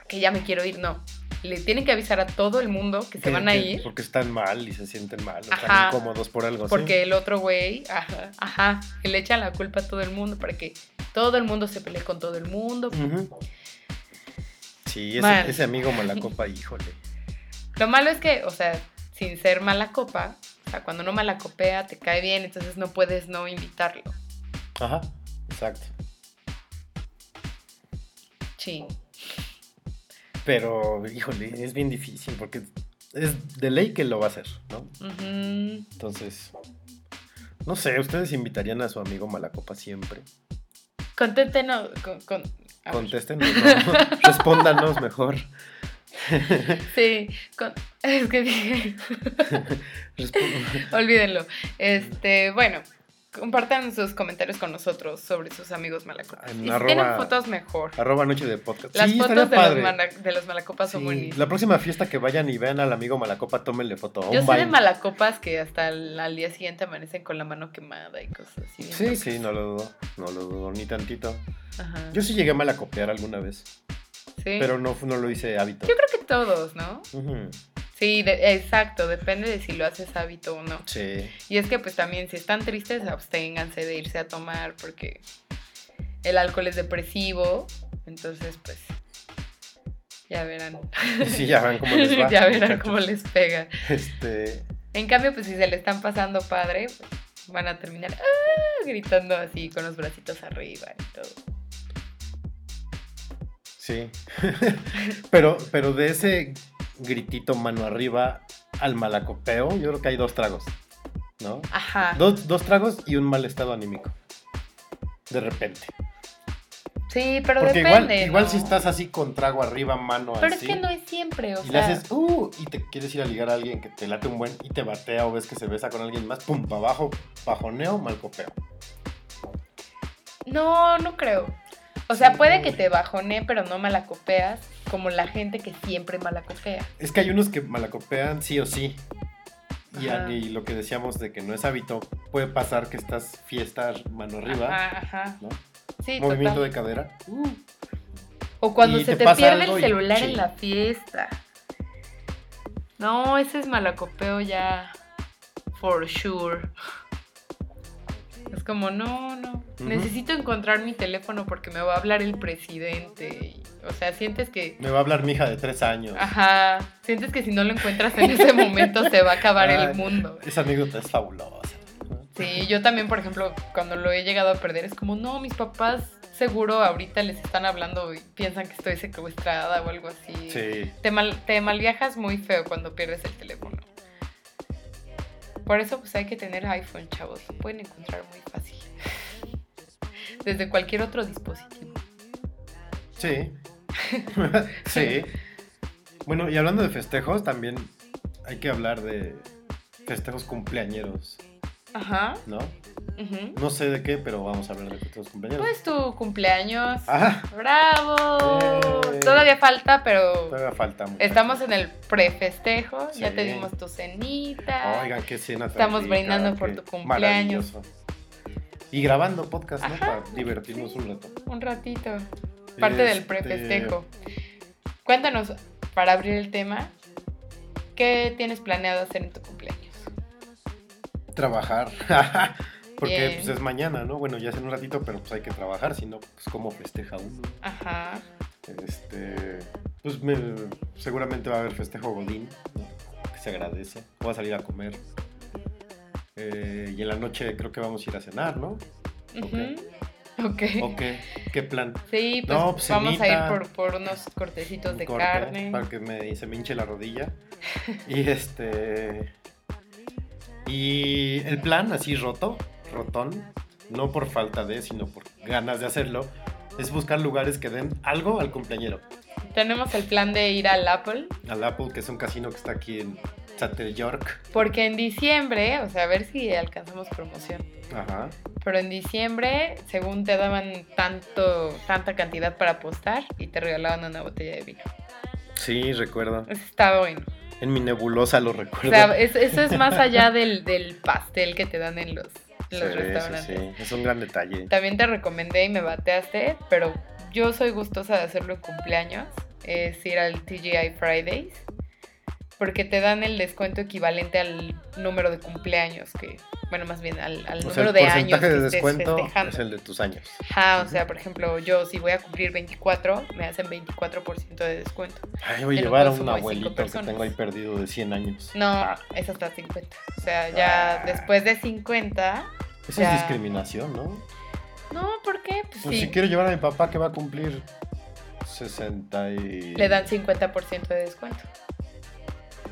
porque ya me quiero ir, no. Le tienen que avisar a todo el mundo que se que- van a que- ir. Porque están mal y se sienten mal, o están incómodos por algo. Porque el otro güey, ajá, ajá, que le echan la culpa a todo el mundo para que todo el mundo se pelee con todo el mundo. Sí, ese, amigo Malacopa, híjole. Lo malo es que, o sea, sin ser mala copa, o sea, cuando uno malacopea te cae bien, entonces no puedes no invitarlo. Ajá, exacto. Sí. Pero, híjole, es bien difícil porque es de ley que lo va a hacer, ¿no? Entonces, no sé, ¿ustedes invitarían a su amigo Malacopa siempre? Conténtenos. Con, con-. Contéstenos, ¿no? respóndanos mejor. Sí, con- es que dije, olvídenlo. Este, bueno, compartan sus comentarios con nosotros sobre sus amigos malacopas. En Y si arroba- tienen fotos mejor. Arroba noche de podcast. Las Sí, fotos de los, mala- de los malacopas son Sí, buenísimas. La próxima fiesta que vayan y vean al amigo Malacopa, tómenle foto. Yo sé de malacopas que hasta el- al día siguiente amanecen con la mano quemada y cosas así. Sí, locas. sí, no lo dudo. No lo dudo ni tantito. Ajá. Yo sí llegué a malacopear alguna vez, Sí. pero no, no lo hice hábito. Yo creo que todos, ¿no? Ujú. Sí, de- exacto, depende de si lo haces hábito o no. Sí. Y es que pues también si están tristes, absténganse de irse a tomar porque el alcohol es depresivo, entonces pues ya verán. Sí, ya verán cómo les va. ya verán cómo les pega. Este. En cambio, pues si se le están pasando padre, pues, van a terminar "Ah", gritando así con los bracitos arriba y todo. Sí. pero, pero de ese gritito mano arriba al malacopeo, yo creo que hay dos tragos. ¿No? Ajá. Dos, dos tragos y un mal estado anímico. De repente. Sí, pero Porque depende. igual, igual ¿no? si estás así con trago arriba, mano Pero así. es que no es siempre, o y le haces, uh, y te quieres ir a ligar a alguien que te late un buen y te batea o ves que se besa con alguien más, pum, para abajo, bajoneo, malcopeo. No, no creo. O sea, puede que te bajone, pero no malacopeas, como la gente que siempre malacopea. Es que hay unos que malacopean sí o sí. Y, a- Ajá. y lo que decíamos de que no es hábito, puede pasar que estás fiesta mano arriba, Ajá, ajá. ¿no? Sí, Movimiento total. de cadera. uh, O cuando y se te pierde el celular en la fiesta. No, ese es malacopeo ya. For sure. Como, no, no. Necesito encontrar mi teléfono porque me va a hablar el presidente. y- o sea, sientes que. Me va a hablar mi hija de tres años. Ajá. Sientes que si no lo encuentras en ese momento se va a acabar Ay, el mundo. Esa anécdota es fabulosa. Sí, yo también, por ejemplo, cuando lo he llegado a perder, es como, no, mis papás seguro ahorita les están hablando y piensan que estoy secuestrada o algo así. Sí. Te, mal, te malviajas muy feo cuando pierdes el teléfono. Por eso, pues hay que tener iPhone, chavos. Lo pueden encontrar muy fácil. Desde cualquier otro dispositivo. Sí. sí. Bueno, y hablando de festejos, también hay que hablar de festejos cumpleañeros, Ajá. ¿no? No sé de qué, pero vamos a hablar de festejos cumpleañeros. Pues tu cumpleaños. Ah, ¡Bravo! Eh. Todavía falta, pero todavía falta mucho. estamos en el prefestejo. Ya Sí. te dimos tu cenita. Oigan, qué cena Estamos brindando por tu cumpleaños. maravilloso. Y grabando podcast, ¿no? Ajá, Para divertirnos sí. un rato. Un ratito. Parte del Este, prefestejo. Cuéntanos, para abrir el tema, ¿qué tienes planeado hacer en tu cumpleaños? Trabajar. Porque pues es mañana, ¿no? Bueno, ya es en un ratito, pero pues hay que trabajar, si no, pues cómo festeja uno. Ajá. Este, pues me- seguramente va a haber festejo Godín, ¿no? que se agradece. Voy a salir a comer. Eh, y en la noche creo que vamos a ir a cenar, ¿no? Ujú. Ok. ¿O qué? ¿Qué plan? Sí, pues, No, pues, vamos a ir por, por unos cortecitos de corte carne. Para que me, se me hinche la rodilla. y este. Y el plan, así roto, rotón, no por falta de, sino por ganas de hacerlo, es buscar lugares que den algo al cumpleañero. Tenemos el plan de ir al Apple, Al Apple, que es un casino que está aquí en Satel York. porque en diciembre, o sea, a ver si alcanzamos promoción. Ajá. Pero en diciembre, según te daban tanto, tanta cantidad para apostar y te regalaban una botella de vino. Sí, recuerdo. Está bueno. En mi nebulosa lo O recuerdo. sea, es- eso es más allá del, del pastel que te dan en los, en los Sí, restaurantes. sí, sí. Es un gran detalle. También te recomendé y me bateaste, pero yo soy gustosa de hacerlo en cumpleaños. Es ir al TGI Fridays. Porque te dan el descuento equivalente al número de cumpleaños que, bueno, más bien al, al O sea, número el de años porcentaje que de estés descuento festejando. es el de tus años. Ajá, o sea, por ejemplo, yo si voy a cumplir 24, me hacen 24% de descuento. Ay, voy a llevar a un abuelito que tengo ahí perdido de 100 años. No, Ah, es hasta 50. O sea, ya Ah. después de 50, eso ya. es discriminación, ¿no? no, ¿por qué? Pues, Pues sí, si quiero llevar a mi papá que va a cumplir 60 y... le dan 50% de descuento.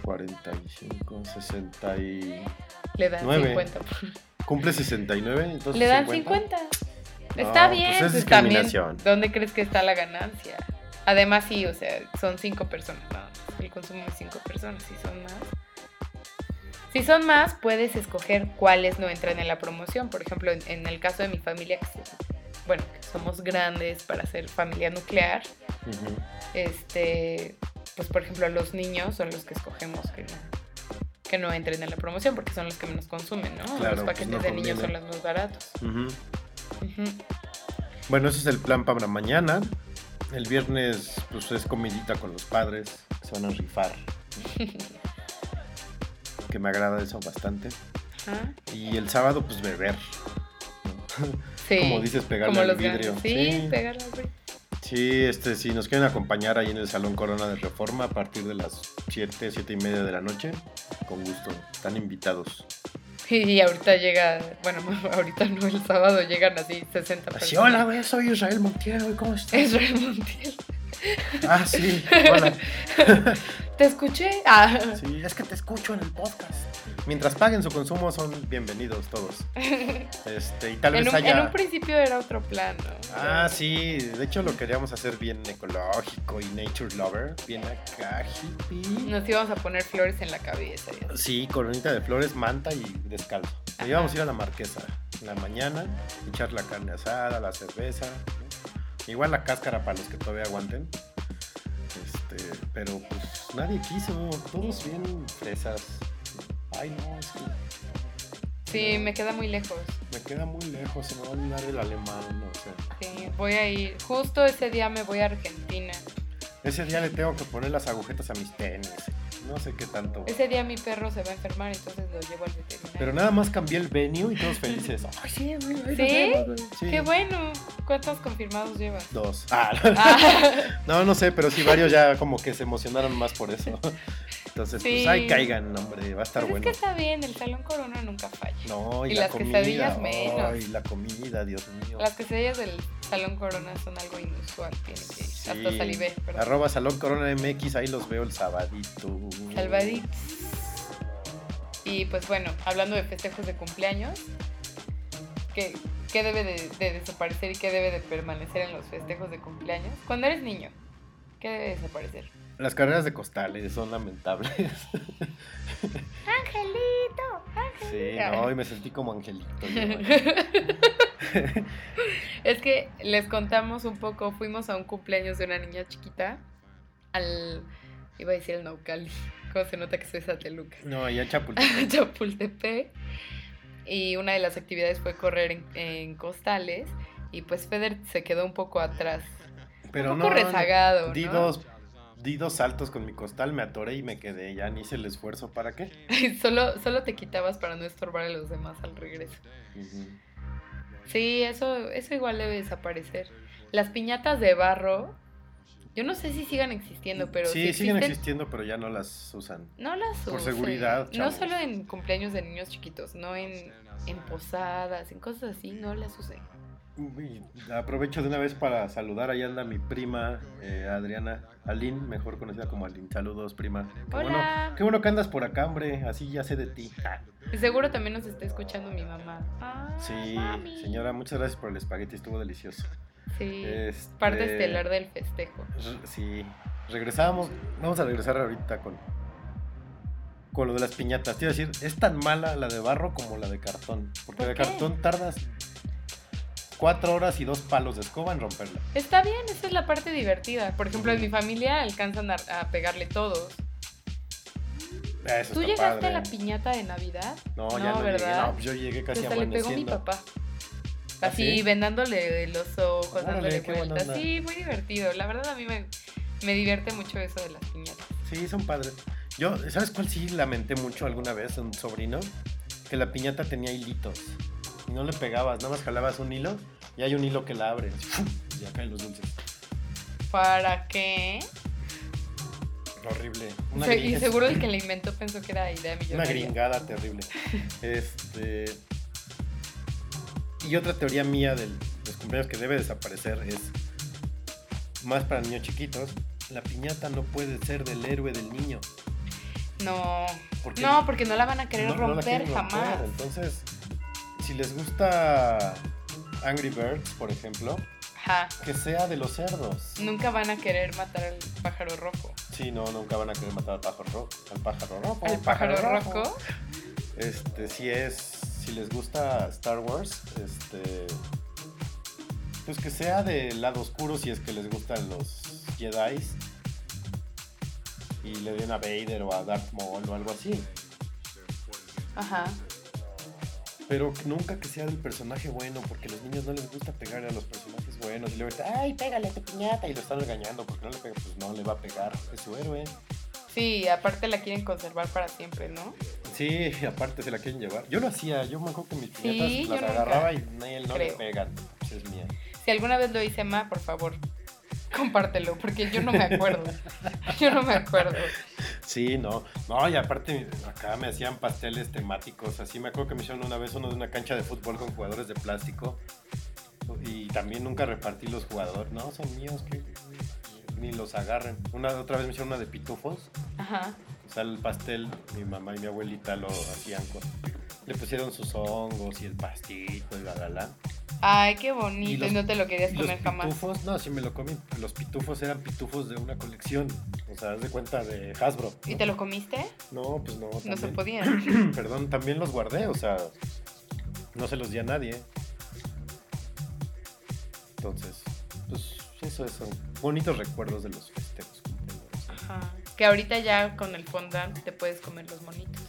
45, 60 y... Le dan Nueve. 50. Cumple 69, entonces Le dan 50. 50. Está No, bien, pues es pues también. ¿Dónde crees que está la ganancia? Además, sí, o sea, son cinco personas. más. El consumo de cinco personas, si son más. Si son más, puedes escoger cuáles no entran en la promoción. Por ejemplo, en, en el caso de mi familia, que, bueno, que somos grandes para ser familia nuclear, este, pues por ejemplo, los niños son los que escogemos que no, que no entren en la promoción porque son los que menos consumen, ¿no? Claro, los pues, paquetes no de niños son los más baratos. Bueno, ese es el plan para mañana. El viernes, pues es comidita con los padres. Se van a rifar. que me agrada eso bastante. Ajá. Y el sábado, pues beber. Sí. Como dices, pegarle al los vidrio. Sí, Sí. pegarle al vidrio. Sí, este, si nos quieren acompañar ahí en el Salón Corona de Reforma a partir de las 7, 7 y media de la noche, con gusto, están invitados. Y ahorita llega, bueno, ahorita no, el sábado llegan así 60 Así, personas. hola, güey, soy Israel Montiel, ¿cómo estás? Israel Montiel. Ah, sí, hola. ¿Te escuché? Ah, Sí, es que te escucho en el podcast. Mientras paguen su consumo, son bienvenidos todos. Este, y tal en vez un, haya... en un principio era otro plan, ¿no? Ah, sí, de hecho lo queríamos hacer bien ecológico y nature lover, bien acá, hippie. Nos íbamos a poner flores en la cabeza. y así. Sí, coronita de flores, manta y descalzo. Ajá. Íbamos a ir a la marquesa en la mañana, echar la carne asada, la cerveza. Igual la cáscara para los que todavía aguanten. Este, pero pues nadie quiso, todos bien fresas. Ay no, es que Sí, me queda muy lejos. me queda muy lejos, se me va a olvidar el alemán, o sea. Sí, voy a ir. Justo ese día me voy a Argentina. Ese día le tengo que poner las agujetas a mis tenis. No sé qué tanto. Ese día mi perro se va a enfermar, entonces lo llevo al veterinario. Pero nada más cambié el venue y todos felices. Ay, sí, güey, ahí nos ¿Sí? vemos, güey. Sí. Qué bueno. ¿Cuántos confirmados llevas? Dos. Ah, Ah, no, no sé, pero sí varios ya como que se emocionaron más por eso. Entonces, Sí. pues ahí caigan, hombre, va a estar pues bueno. es que está bien, el Salón Corona nunca falla. No, y, y la las comida. quesadillas menos. Ay, la comida, Dios mío. Las quesadillas del Salón Corona son algo inusual, tienen que ir. Sí. Hasta salivé, perdón. Arroba Salón Corona MX, ahí los veo el sabadito. Salvaditos. Y pues bueno, hablando de festejos de cumpleaños, ¿qué, qué debe de, de desaparecer y qué debe de permanecer en los festejos de cumpleaños? Cuando eres niño, ¿qué debe desaparecer? Las carreras de costales son lamentables. Angelito, Sí, no, y me sentí como angelito. yo. es que les contamos un poco, fuimos a un cumpleaños de una niña chiquita al, iba a decir el Naucali, cómo se nota que soy sateluca. No, ya Chapultepec. Chapultepec. Y una de las actividades fue correr en, en costales. Y pues Feder se quedó un poco atrás. Pero un poco no, rezagado, Di ¿no? dos, di dos saltos con mi costal, me atoré y me quedé. Ya ni hice el esfuerzo. ¿Para qué? solo, solo te quitabas para no estorbar a los demás al regreso. Sí, eso, eso igual debe desaparecer. Las piñatas de barro, yo no sé si sigan existiendo, pero sí, si siguen existen, existiendo, pero ya no las usan. no las por usen. seguridad, No solo en cumpleaños de niños chiquitos, no en, en posadas, en cosas así, no las usen. Aprovecho de una vez para saludar. Ahí anda mi prima eh, Adriana Aline, mejor conocida como Aline. Saludos, prima. Qué Hola. Bueno, qué bueno que andas por acá, hombre. Así ya sé de ti. Seguro también nos está escuchando mi mamá. Ah, Sí, mami. señora, muchas gracias por el espagueti. Estuvo delicioso. Sí, Este- parte estelar del festejo. Sí, regresamos. Vamos a regresar ahorita con, con lo de las piñatas. Te iba a decir, es tan mala la de barro como la de cartón. Porque ¿Por de cartón tardas cuatro horas y dos palos de escoba en romperla. Está bien, esa es la parte divertida. Por ejemplo, en mi familia alcanzan a, a pegarle todos. Eso ¿Tú llegaste padre. a la piñata de Navidad? No, ya no llegué. ¿verdad? No, pues yo llegué casi Hasta le pegó mi papá. ¿Ah, Así, sí? vendándole los ojos, Órale, dándole vueltas. Sí, muy divertido. La verdad, a mí me, me divierte mucho eso de las piñatas. Sí, son padres. Yo, ¿sabes cuál sí lamenté mucho alguna vez? Un sobrino. Que la piñata tenía hilitos. Y no le pegabas, nada más jalabas un hilo y hay un hilo que la abre. Y acá los dulces. ¿Para qué? Horrible. Una y seguro el que la inventó pensó que era idea Una millonaria. gringada terrible. Este. Y otra teoría mía de los cumpleaños que debe desaparecer es. Más para niños chiquitos. La piñata no puede ser del héroe del niño. No, no, porque no la van a querer no- no la romper romper. jamás. Entonces, si les gusta Angry Birds, por ejemplo, Ajá. que sea de los cerdos. Nunca van a querer matar al pájaro rojo. Sí, no, nunca van a querer matar al pájaro rojo. Al pájaro rojo. Al pájaro rojo. Este, si es, si les gusta Star Wars, este, pues que sea del lado oscuro si es que les gustan los Jedi y le den a Vader o a Darth Maul o algo así. Ajá. Pero nunca que sea del personaje bueno, porque a los niños no les gusta pegarle a los personajes buenos. Y luego está, ay, pégale a tu piñata. Y lo están regañando porque no le pega. Pues no le va a pegar, es su héroe. Sí, aparte la quieren conservar para siempre, ¿no? Sí, aparte se la quieren llevar. Yo lo hacía, yo me acuerdo que mis Sí, piñatas yo las agarraba y nadie no le Creo. pegan. Pues es mía. Si alguna vez lo hice, Ma, por favor, compártelo, porque yo no me acuerdo. Yo no me acuerdo. Sí, no. No, y aparte acá me hacían pasteles temáticos. Así me acuerdo que me hicieron una vez uno de una cancha de fútbol con jugadores de plástico. Y también nunca repartí los jugadores. No, son míos, que ni los agarren. Una otra vez me hicieron una de pitufos. Ajá. O sea, el pastel, mi mamá y mi abuelita lo hacían con. Le pusieron sus hongos y el pastito y la la la. Ay, qué bonito. los- Y, no te lo querías los comer jamás. pitufos, no, sí me lo comí. Los pitufos eran pitufos de una colección. O sea, haz de cuenta de Hasbro. ¿Y te lo comiste? No, pues no. No se podían. Perdón, también los guardé, o sea, no se los di a nadie. Entonces, pues eso son bonitos recuerdos de los festejos. Ajá. Que ahorita ya con el fondant te puedes comer los monitos.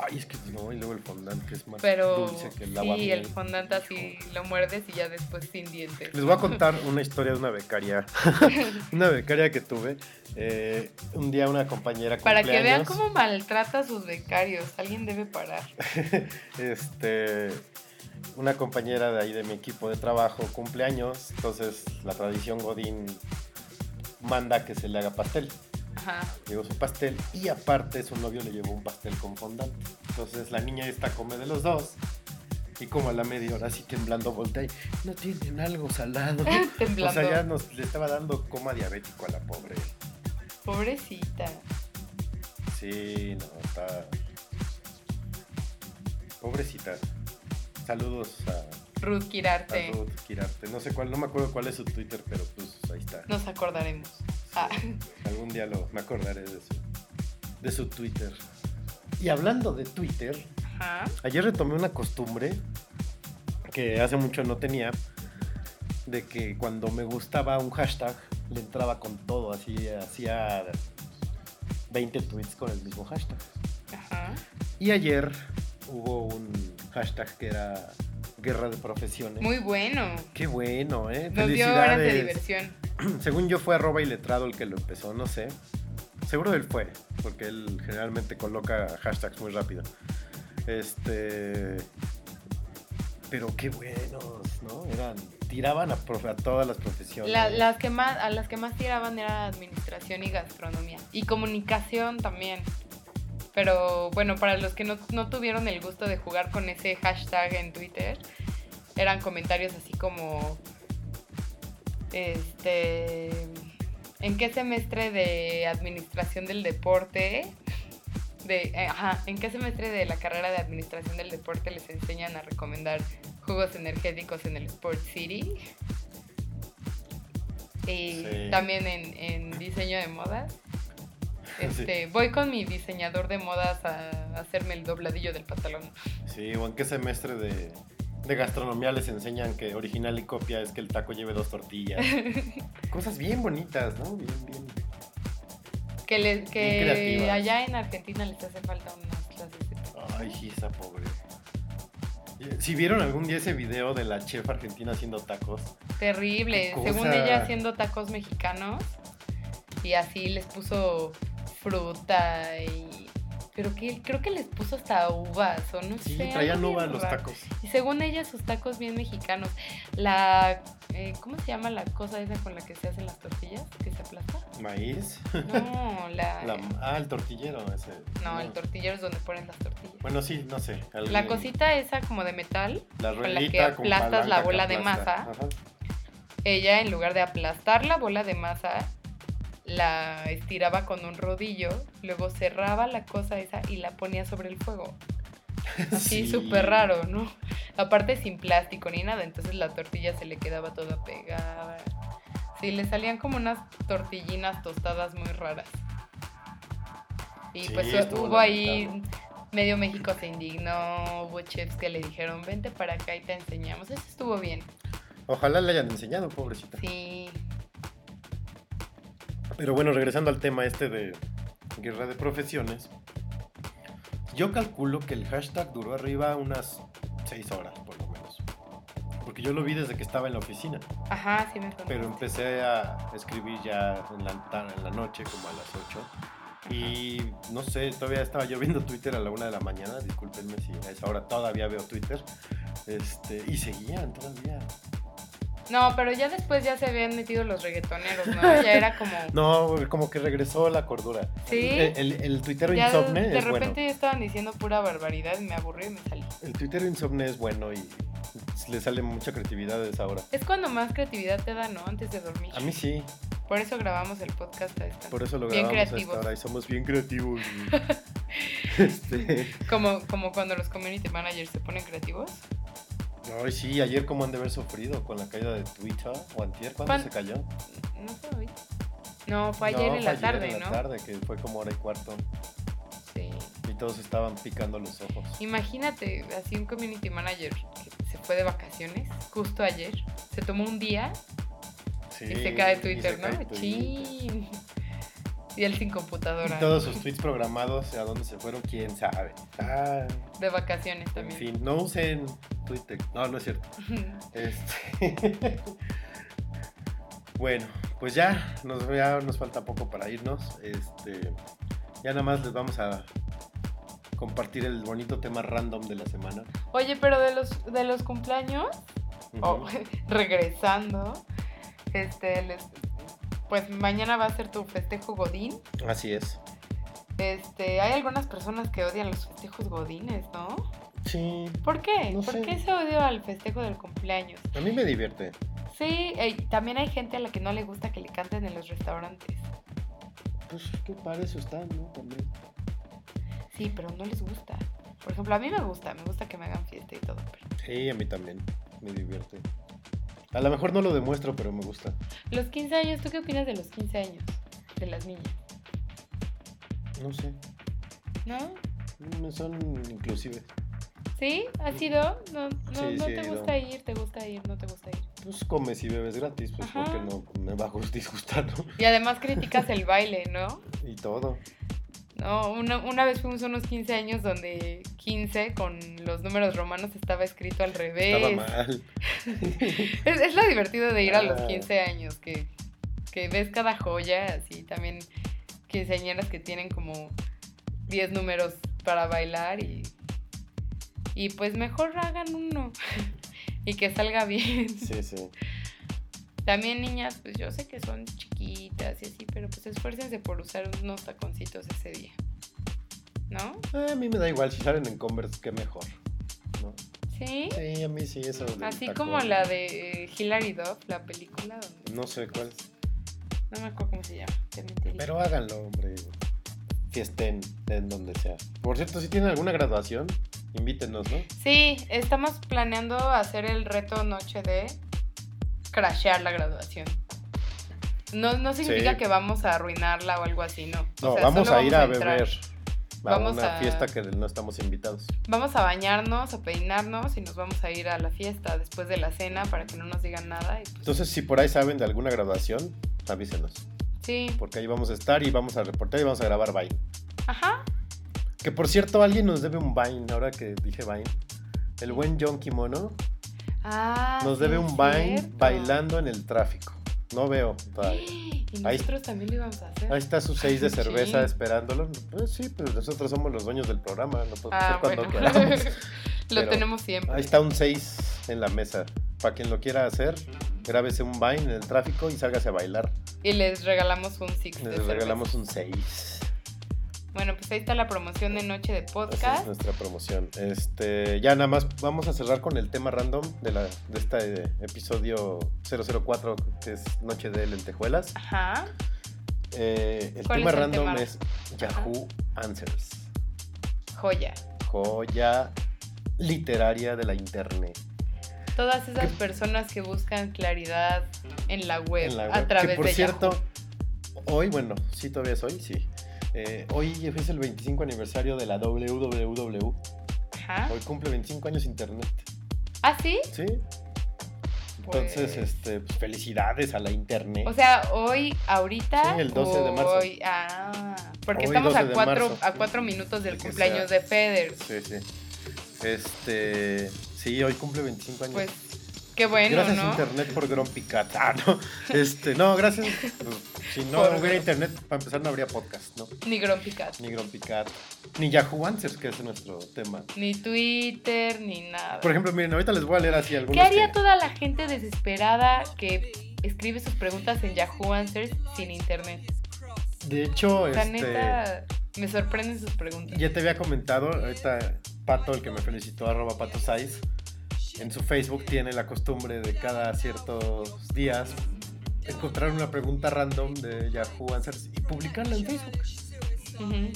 Ay, es que no, y luego el fondant que es más Pero dulce que el sí, agua el fondant así lo muerdes y ya después sin dientes. Les voy a contar una historia de una becaria. una becaria que tuve. Eh, un día una compañera Para que vean cómo maltrata a sus becarios. Alguien debe parar. este una compañera de ahí de mi equipo de trabajo cumpleaños, entonces la tradición Godín manda que se le haga pastel. Ajá. Llegó su pastel y aparte su novio le llevó un pastel con fondant. Entonces la niña esta come de los dos y como a la media hora así temblando voltea y no tienen algo salado. Temblando. O sea, ya nos le estaba dando coma diabético a la pobre. Pobrecita. Sí, no, está. Pobrecita. Saludos a, Ruth a Kirarte. Ruth Kirarte. No sé cuál, no me acuerdo cuál es su Twitter, pero pues ahí está. Nos acordaremos. Ah, Algún día lo, me acordaré de su, de su Twitter. Y hablando de Twitter, ajá. ayer retomé una costumbre que hace mucho no tenía, de que cuando me gustaba un hashtag, le entraba con todo, así hacía 20 tweets con el mismo hashtag. Ajá. Y ayer hubo un hashtag que era Guerra de Profesiones. Muy bueno. Qué bueno, ¿eh? Nos dio horas de diversión. Según yo fue arroba iletrado el que lo empezó, no sé. Seguro él fue, porque él generalmente coloca hashtags muy rápido. Este. Pero qué buenos, ¿no? Eran. Tiraban a, profe- a todas las profesiones. La- las que más, a las que más tiraban era administración y gastronomía. Y comunicación también. Pero bueno, para los que no, no tuvieron el gusto de jugar con ese hashtag en Twitter, eran comentarios así como. Este. ¿En qué semestre de administración del deporte? De, eh, ajá, ¿en qué semestre de la carrera de administración del deporte les enseñan a recomendar jugos energéticos en el Sport City? Y Sí. también en, en diseño de modas. Sí. Este, Voy con mi diseñador de modas a hacerme el dobladillo del pantalón. Sí, o en qué semestre de, de gastronomía les enseñan que original y copia es que el taco lleve dos tortillas. Cosas bien bonitas, ¿no? Bien, bien. Que, le- que allá en Argentina les hace falta unas clases de Ay, sí, esa pobre. Si vieron algún día ese video de la chef argentina haciendo tacos, Terrible. Según ella haciendo tacos mexicanos. Y así les puso fruta y... Pero que creo que les puso hasta uvas o no sí, sé. traían algo uva bien los tacos. Y según ella sus tacos bien mexicanos. La... eh, ¿Cómo se llama la cosa esa con la que se hacen las tortillas? ¿Que se aplasta? Maíz. No, la... La- ah, el tortillero ese. No, el tortillero es donde ponen las tortillas. Bueno, sí, no sé. el- La cosita esa como de metal, la con la que aplastas la bola de masa. Ajá. ella en lugar de aplastar la bola de masa, la estiraba con un rodillo, luego cerraba la cosa esa y la ponía sobre el fuego. Así Sí. súper raro, ¿no? Aparte sin plástico ni nada, entonces la tortilla se le quedaba toda pegada. Sí, le salían como unas tortillinas tostadas muy raras. Y Sí, pues estuvo hubo ahí, lamentable. medio México se indignó, hubo chefs que le dijeron, vente para acá y te enseñamos. Eso estuvo bien. Ojalá le hayan enseñado, pobrecita. Sí, Pero bueno, regresando al tema este de guerra de profesiones, yo calculo que el hashtag duró arriba unas 6 horas, por lo menos. Porque yo lo vi desde que estaba en la oficina, ajá, sí me contaste. pero empecé a escribir ya en la, ta- en la noche, como a las 8. Y no sé, todavía estaba yo viendo Twitter a la una de la mañana, discúlpenme si a esa hora todavía veo Twitter. Este, y seguían todavía. No, pero ya después ya se habían metido los reggaetoneros, ¿no? Ya era como... No, como que regresó la cordura. ¿Sí? El, el, el tuitero ya insomne de es repente bueno. ya estaban diciendo pura barbaridad y me aburrí y me salí. El tuitero insomne es bueno y le sale mucha creatividad a esa hora. Es cuando más creatividad te da, ¿no? Antes de dormir. A mí sí, Por eso grabamos el podcast a esta. por eso lo Bien grabamos a esta creativos. hora y somos bien creativos. este, Como, como cuando los community managers se ponen creativos. Ay, sí, ayer como han de haber sufrido con la caída de Twitter o antier, ¿cuándo ¿Cuán- se cayó? No fue hoy. No, fue ayer No, en fue la tarde, en la ¿no? tarde, que fue como hora y cuarto. Sí. Y todos estaban picando los ojos. Imagínate, así un community manager que se fue de vacaciones justo ayer. Se tomó un día Sí, y se cae y Twitter, se ¿no? Chin. Y él sin Y computadora. todos sus tweets programados, ¿a dónde se fueron? ¿Quién sabe? Ah, De vacaciones en también. fin, no usen Twitter. No, no es cierto. Este... bueno, pues ya nos, ya nos falta poco para irnos. Este, ya nada más les vamos a compartir el bonito tema random de la semana. Oye, pero de los, de los cumpleaños, o Ujú. regresando, este, les- pues mañana va a ser tu festejo Godín. Así es. Este, hay algunas personas que odian los festejos Godines, ¿no? Sí, ¿Por qué? No ¿Por sé. qué ese odio al festejo del cumpleaños? a mí me divierte. Sí, eh, también hay gente a la que no le gusta que le canten en los restaurantes. Pues qué para eso están, ¿no? También. Sí, pero no les gusta. Por ejemplo, a mí me gusta, me gusta que me hagan fiesta y todo. Pero... Sí, a mí también. Me divierte. A lo mejor no lo demuestro, pero me gusta. Los 15 años, ¿tú qué opinas de los 15 años? De las niñas, No sé. ¿no? Me son inclusive. ¿Sí? ¿Has ido? No, no, Sí, no sí te gusta ir, te gusta ir, no te gusta ir. Pues comes y bebes gratis, pues Ajá. porque no me va a disgustar, ¿no? Y además criticas el baile, ¿no? Y todo. No, una, una vez fuimos a unos 15 años donde 15 con los números romanos estaba escrito al revés. Estaba mal. Es, es lo divertido de ir a los Ah. 15 años, que, que ves cada joya, así también quinceañeras que tienen como 10 números para bailar y, y pues mejor hagan uno y que salga bien. Sí, sí. También niñas, pues yo sé que son chiquitas y así, pero pues esfuércense por usar unos taconcitos ese día. ¿No? Ah, A mí me da igual, si salen en Converse, qué mejor. ¿no? ¿Sí? Sí, a mí sí, eso. Así tacón. como la de eh, Hilary Duff, la película donde... No sé cuál. No me acuerdo cómo se llama, te. Pero háganlo, hombre. Fiesten en donde sea. Por cierto, si tienen alguna graduación, invítenos, ¿no? Sí, estamos planeando hacer el reto noche de crashear la graduación. No, no significa Sí. que vamos a arruinarla o algo así, no. O No, sea, vamos a ir a beber. A Vamos una a- fiesta que no estamos invitados. Vamos a bañarnos, a peinarnos y nos vamos a ir a la fiesta después de la cena para que no nos digan nada. Y pues, Entonces, si por ahí saben de alguna graduación, avísenos. sí, Porque ahí vamos a estar y vamos a reportar y vamos a grabar Vine. ajá. Que por cierto, alguien nos debe un Vine, ahora que dije Vine. El buen John Kimono Ah, nos debe un Vine bailando en el tráfico. No veo todavía. Y Ahí- nosotros también lo íbamos a hacer. Ahí está su seis de cerveza Sí. esperándolo. Pues sí, pero nosotros somos los dueños del programa, no podemos Ah, hacer cuando bueno. queramos. lo tenemos siempre. Ahí está un 6 en la mesa. Para quien lo quiera hacer, grábese un Vine en el tráfico y sálgase a bailar. Y les regalamos un six de Les cerveza. regalamos un 6. Bueno, pues ahí está la promoción de Noche de Esa es Podcast. nuestra promoción. Este, ya nada más vamos a cerrar con el tema random de, la, de este episodio 004, que es Noche de Lentejuelas. Ajá. Eh, el ¿Cuál tema es el random tema? es Yahoo Answers. Joya. Joya literaria de la internet. Todas esas personas que buscan claridad en la web, En la Pues, a web. través que por de cierto, Yahoo. hoy, bueno, sí, todavía es hoy, sí. Eh, hoy es el 25 aniversario de la WWW. Ajá. Hoy cumple 25 años internet. ¿Ah, sí? ¿Sí? Entonces, Pues- este, pues, felicidades a la internet. O sea, hoy, ahorita. Sí, el 12 de marzo. Hoy, ah, porque Hoy, estamos 12 a cuatro, marzo. a cuatro minutos del De cumpleaños sea. de Feder. Sí, sí. Este, sí, hoy cumple 25 años. Pues Qué bueno, gracias ¿no? internet por Grumpy Cat. Ah, no. Este, no, gracias. pues, si no Por- hubiera internet, para empezar no habría podcast, ¿no? Ni Grumpy Cat. Ni Cat, ni Yahoo Answers, que es nuestro tema. Ni Twitter, ni nada. Por ejemplo, miren, ahorita les voy a leer así algunos ¿Qué haría que- toda la gente desesperada que escribe sus preguntas en Yahoo Answers sin internet? De hecho, O sea, este, neta, me sorprenden sus preguntas. ya te había comentado, ahorita Pato, el que me felicitó, arroba Pato Saiz, en su Facebook tiene la costumbre de cada ciertos días encontrar una pregunta random de Yahoo Answers y publicarla en Facebook.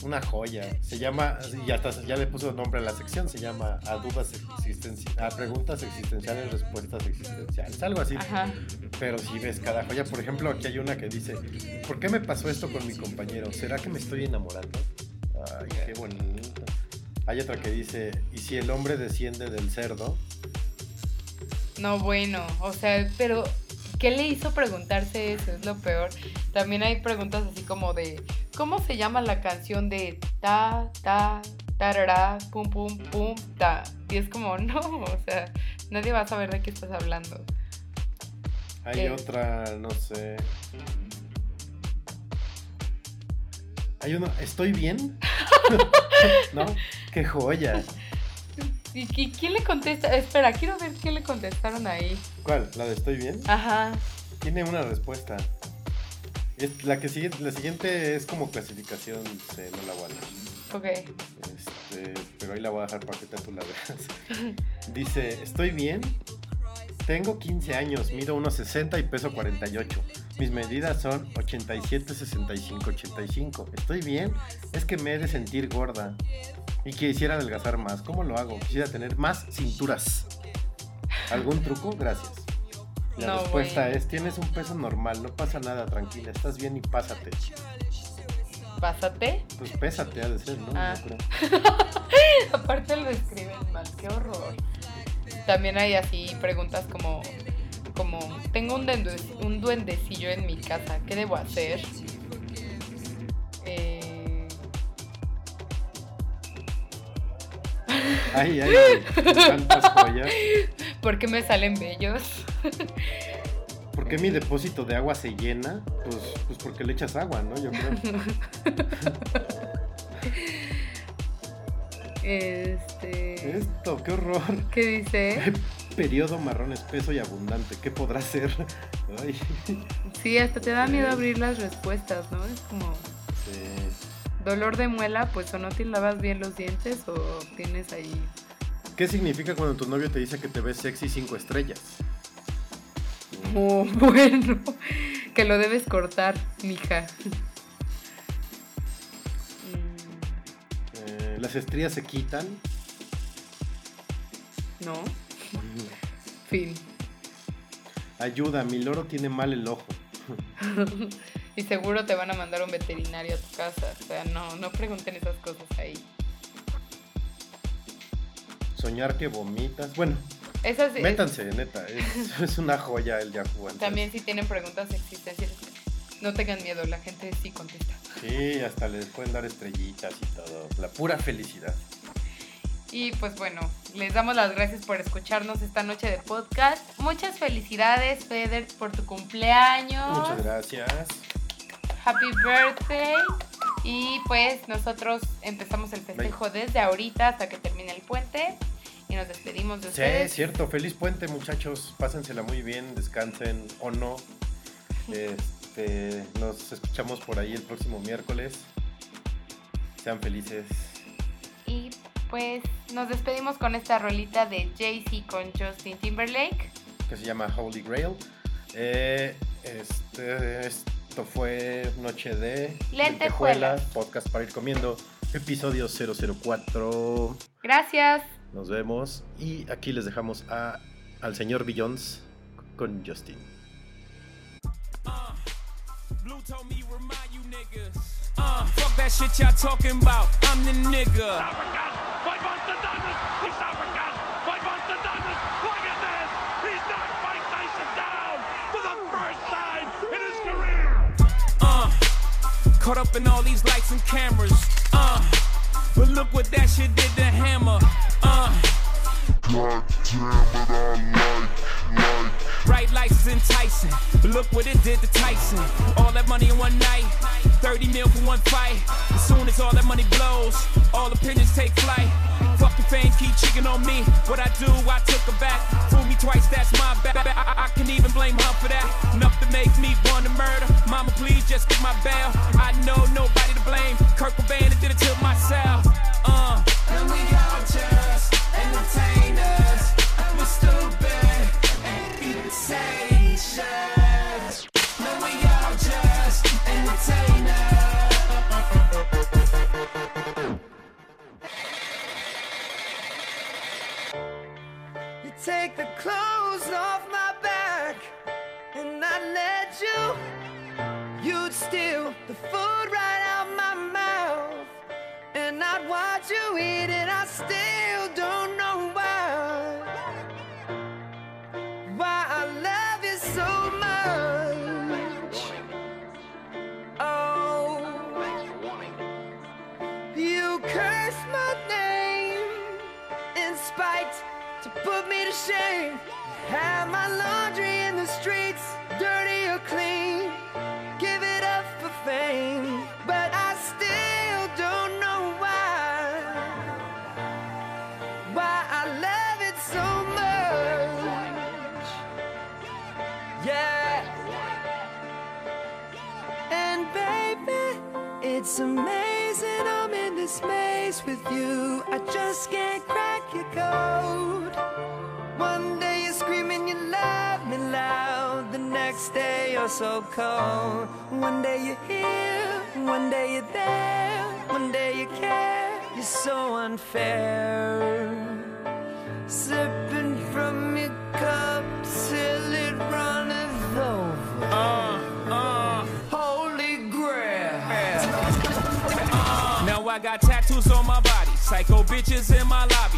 Una joya. Se llama, y hasta ya le puso nombre a la sección, se llama a dudas existenciales, a preguntas existenciales, respuestas existenciales, algo así. Ajá. Pero si ves cada joya, por ejemplo, aquí hay una que dice, ¿por qué me pasó esto con mi compañero? ¿Será que me estoy enamorando? Ay, qué bonito. Hay otra que dice, ¿y si el hombre desciende del cerdo? No, bueno, o sea, pero ¿qué le hizo preguntarse eso? Es lo peor. También hay preguntas así como de, ¿cómo se llama la canción de ta, ta, tarara, pum, pum, pum, ta? Y es como, no, o sea, nadie va a saber de qué estás hablando. Hay Eh. otra, no sé. Hay una, ¿estoy bien? ¿No? ¡Qué joya! ¿Y qui- quién le contesta? Espera, quiero ver qué le contestaron ahí. ¿Cuál? ¿La de estoy bien? Ajá. Tiene una respuesta. Es- la, que sigue, la siguiente es como clasificación, sí, no la voy a leer. Ok. Este, pero ahí la voy a dejar para que tú la veas. Dice, estoy bien. Tengo 15 años, mido unos 60 y peso 48. Mis medidas son 87, 65, 85. Estoy bien. Es que me he de sentir gorda. Y quisiera adelgazar más. ¿Cómo lo hago? Quisiera tener más cinturas. ¿Algún truco? Gracias. La No, respuesta es, tienes un peso normal, no pasa nada, tranquila, estás bien y pásate. Pásate. Pues pésate, ha de ser, ¿no? Ah. Aparte lo escriben mal, qué horror. También hay así preguntas como, como tengo un, duende- un duendecillo en mi casa, ¿qué debo hacer? Eh, Ay, ay, ay, tantas joyas. ¿Por qué me salen bellos? ¿Por qué mi depósito de agua se llena? Pues, pues porque le echas agua, ¿no? Yo creo. Este, Esto, qué horror. ¿qué dice? Periodo marrón espeso y abundante. ¿Qué podrá ser? Ay, Sí, hasta te da miedo abrir las respuestas, ¿no? Es como sí. dolor de muela, pues o no te lavas bien los dientes o tienes ahí ¿Qué significa cuando tu novio te dice que te ves sexy cinco estrellas? Oh, bueno, que lo debes cortar, mija. Las estrías se quitan. no, fin. Ayuda, mi loro tiene mal el ojo. Y seguro te van a mandar un veterinario a tu casa. O sea, no, no pregunten esas cosas ahí. Soñar que vomitas. Bueno, Esas es- métanse, neta. Es, es una joya el Yahoo. También si tienen preguntas existenciales, no tengan miedo, la gente sí contesta. Sí, hasta les pueden dar estrellitas y todo. La pura felicidad. Y pues bueno, les damos las gracias por escucharnos esta noche de podcast. Muchas felicidades, Feder, por tu cumpleaños. Muchas gracias. Happy birthday. Y pues nosotros empezamos el festejo desde ahorita hasta que termine el puente. Y nos despedimos de Sí, ustedes. es cierto. Feliz puente, muchachos. Pásensela muy bien, descansen o no. Este, nos escuchamos por ahí el próximo miércoles. Sean felices. Y pues nos despedimos con esta rolita de Jay-Z con Justin Timberlake. que se llama Holy Grail. Eh, este, esto fue Noche de Lentejuelas. podcast para ir comiendo, episodio 004. Gracias. Nos vemos y aquí les dejamos a, al señor Billions con Justin. Blue told me remind you niggas. Uh, fuck that shit y'all talking about. I'm the nigga. Fight Monster Douglas! He's African! Fight Monster Douglas! Look at this! He's knocked Mike Tyson down for the first time in his career! Uh, caught up in all these lights and cameras. Uh, but look what that shit did to Hammer. Uh, God damn it, I like, like Tyson. But look what it did to Tyson. All that money in one night, 30 mil for one fight. As soon as all that money blows, all opinions take flight. Fucking fame keep cheating on me. What I do, I took her back. Fool me twice, that's my bad. I, I, I can even blame her for that. Enough to make me want to murder. Mama, please just get my bail. I know nobody to blame. Kurt Cobain did it to myself. Take the clothes off my back, and I'd let you. You'd steal the food right out my mouth. And I'd watch you eat it, I still don't know why. Why I love you so much. Oh, you curse my name in spite to put me to shame. Have my laundry in the streets, dirty or clean. Give it up for fame, but I still don't know why. Why I love it so much. Yeah. And baby, it's amazing I'm in this maze with you. I just can't crack your code. The you're so cold. One day you're here, one day you're there, one day you care. You're so unfair. Sipping from your cup till it runneth over. Uh, uh. Holy grail. Now I got tattoos on my body, psycho bitches in my lobby.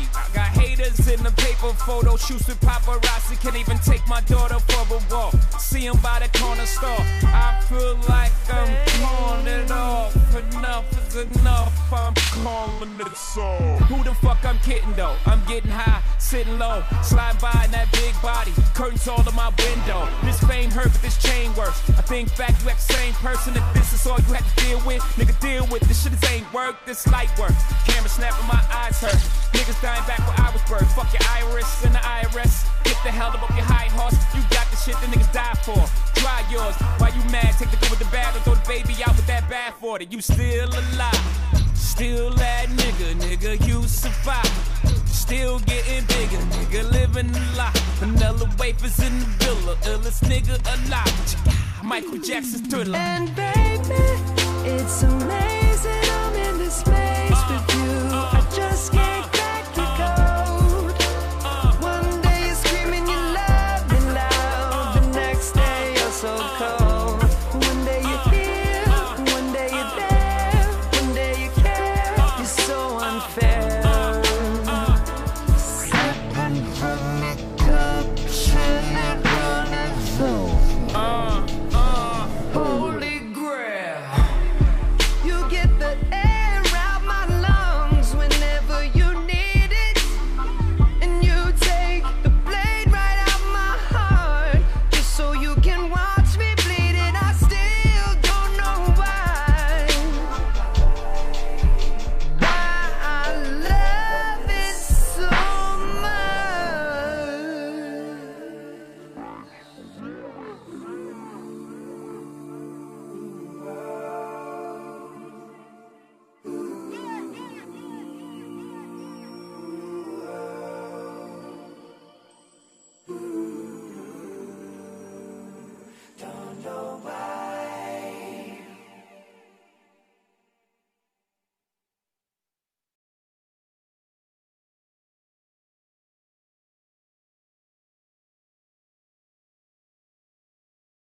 Haters in the paper photo shoots with paparazzi. Can't even take my daughter for a walk. See 'em by the corner store. I feel like I'm calling it off. Enough is enough. I'm calling it so. Who the fuck I'm kidding though? I'm getting high, sitting low, slide by in that big body. Curtains all in my window. This fame hurt, but this chain works. I think back, you act the same person. If this is all you had to deal with, nigga, deal with this shit. This ain't work, this light work. Camera snapping, my eyes hurt. Niggas dying back where I was birthed. Fuck your iris and the IRS. Get the hell up off your high horse. You got the shit the niggas die for. Try yours. Why you mad? Take the good with the bad or throw the baby out with that bad for it. You still alive. Still that nigga, nigga, you survive. Still getting bigger, nigga, living a lot. Vanilla wafers in the villa, illest nigga alive. Michael Jackson's thriller. And baby, it's amazing I'm in this maze uh, with you. Uh, I just can't crack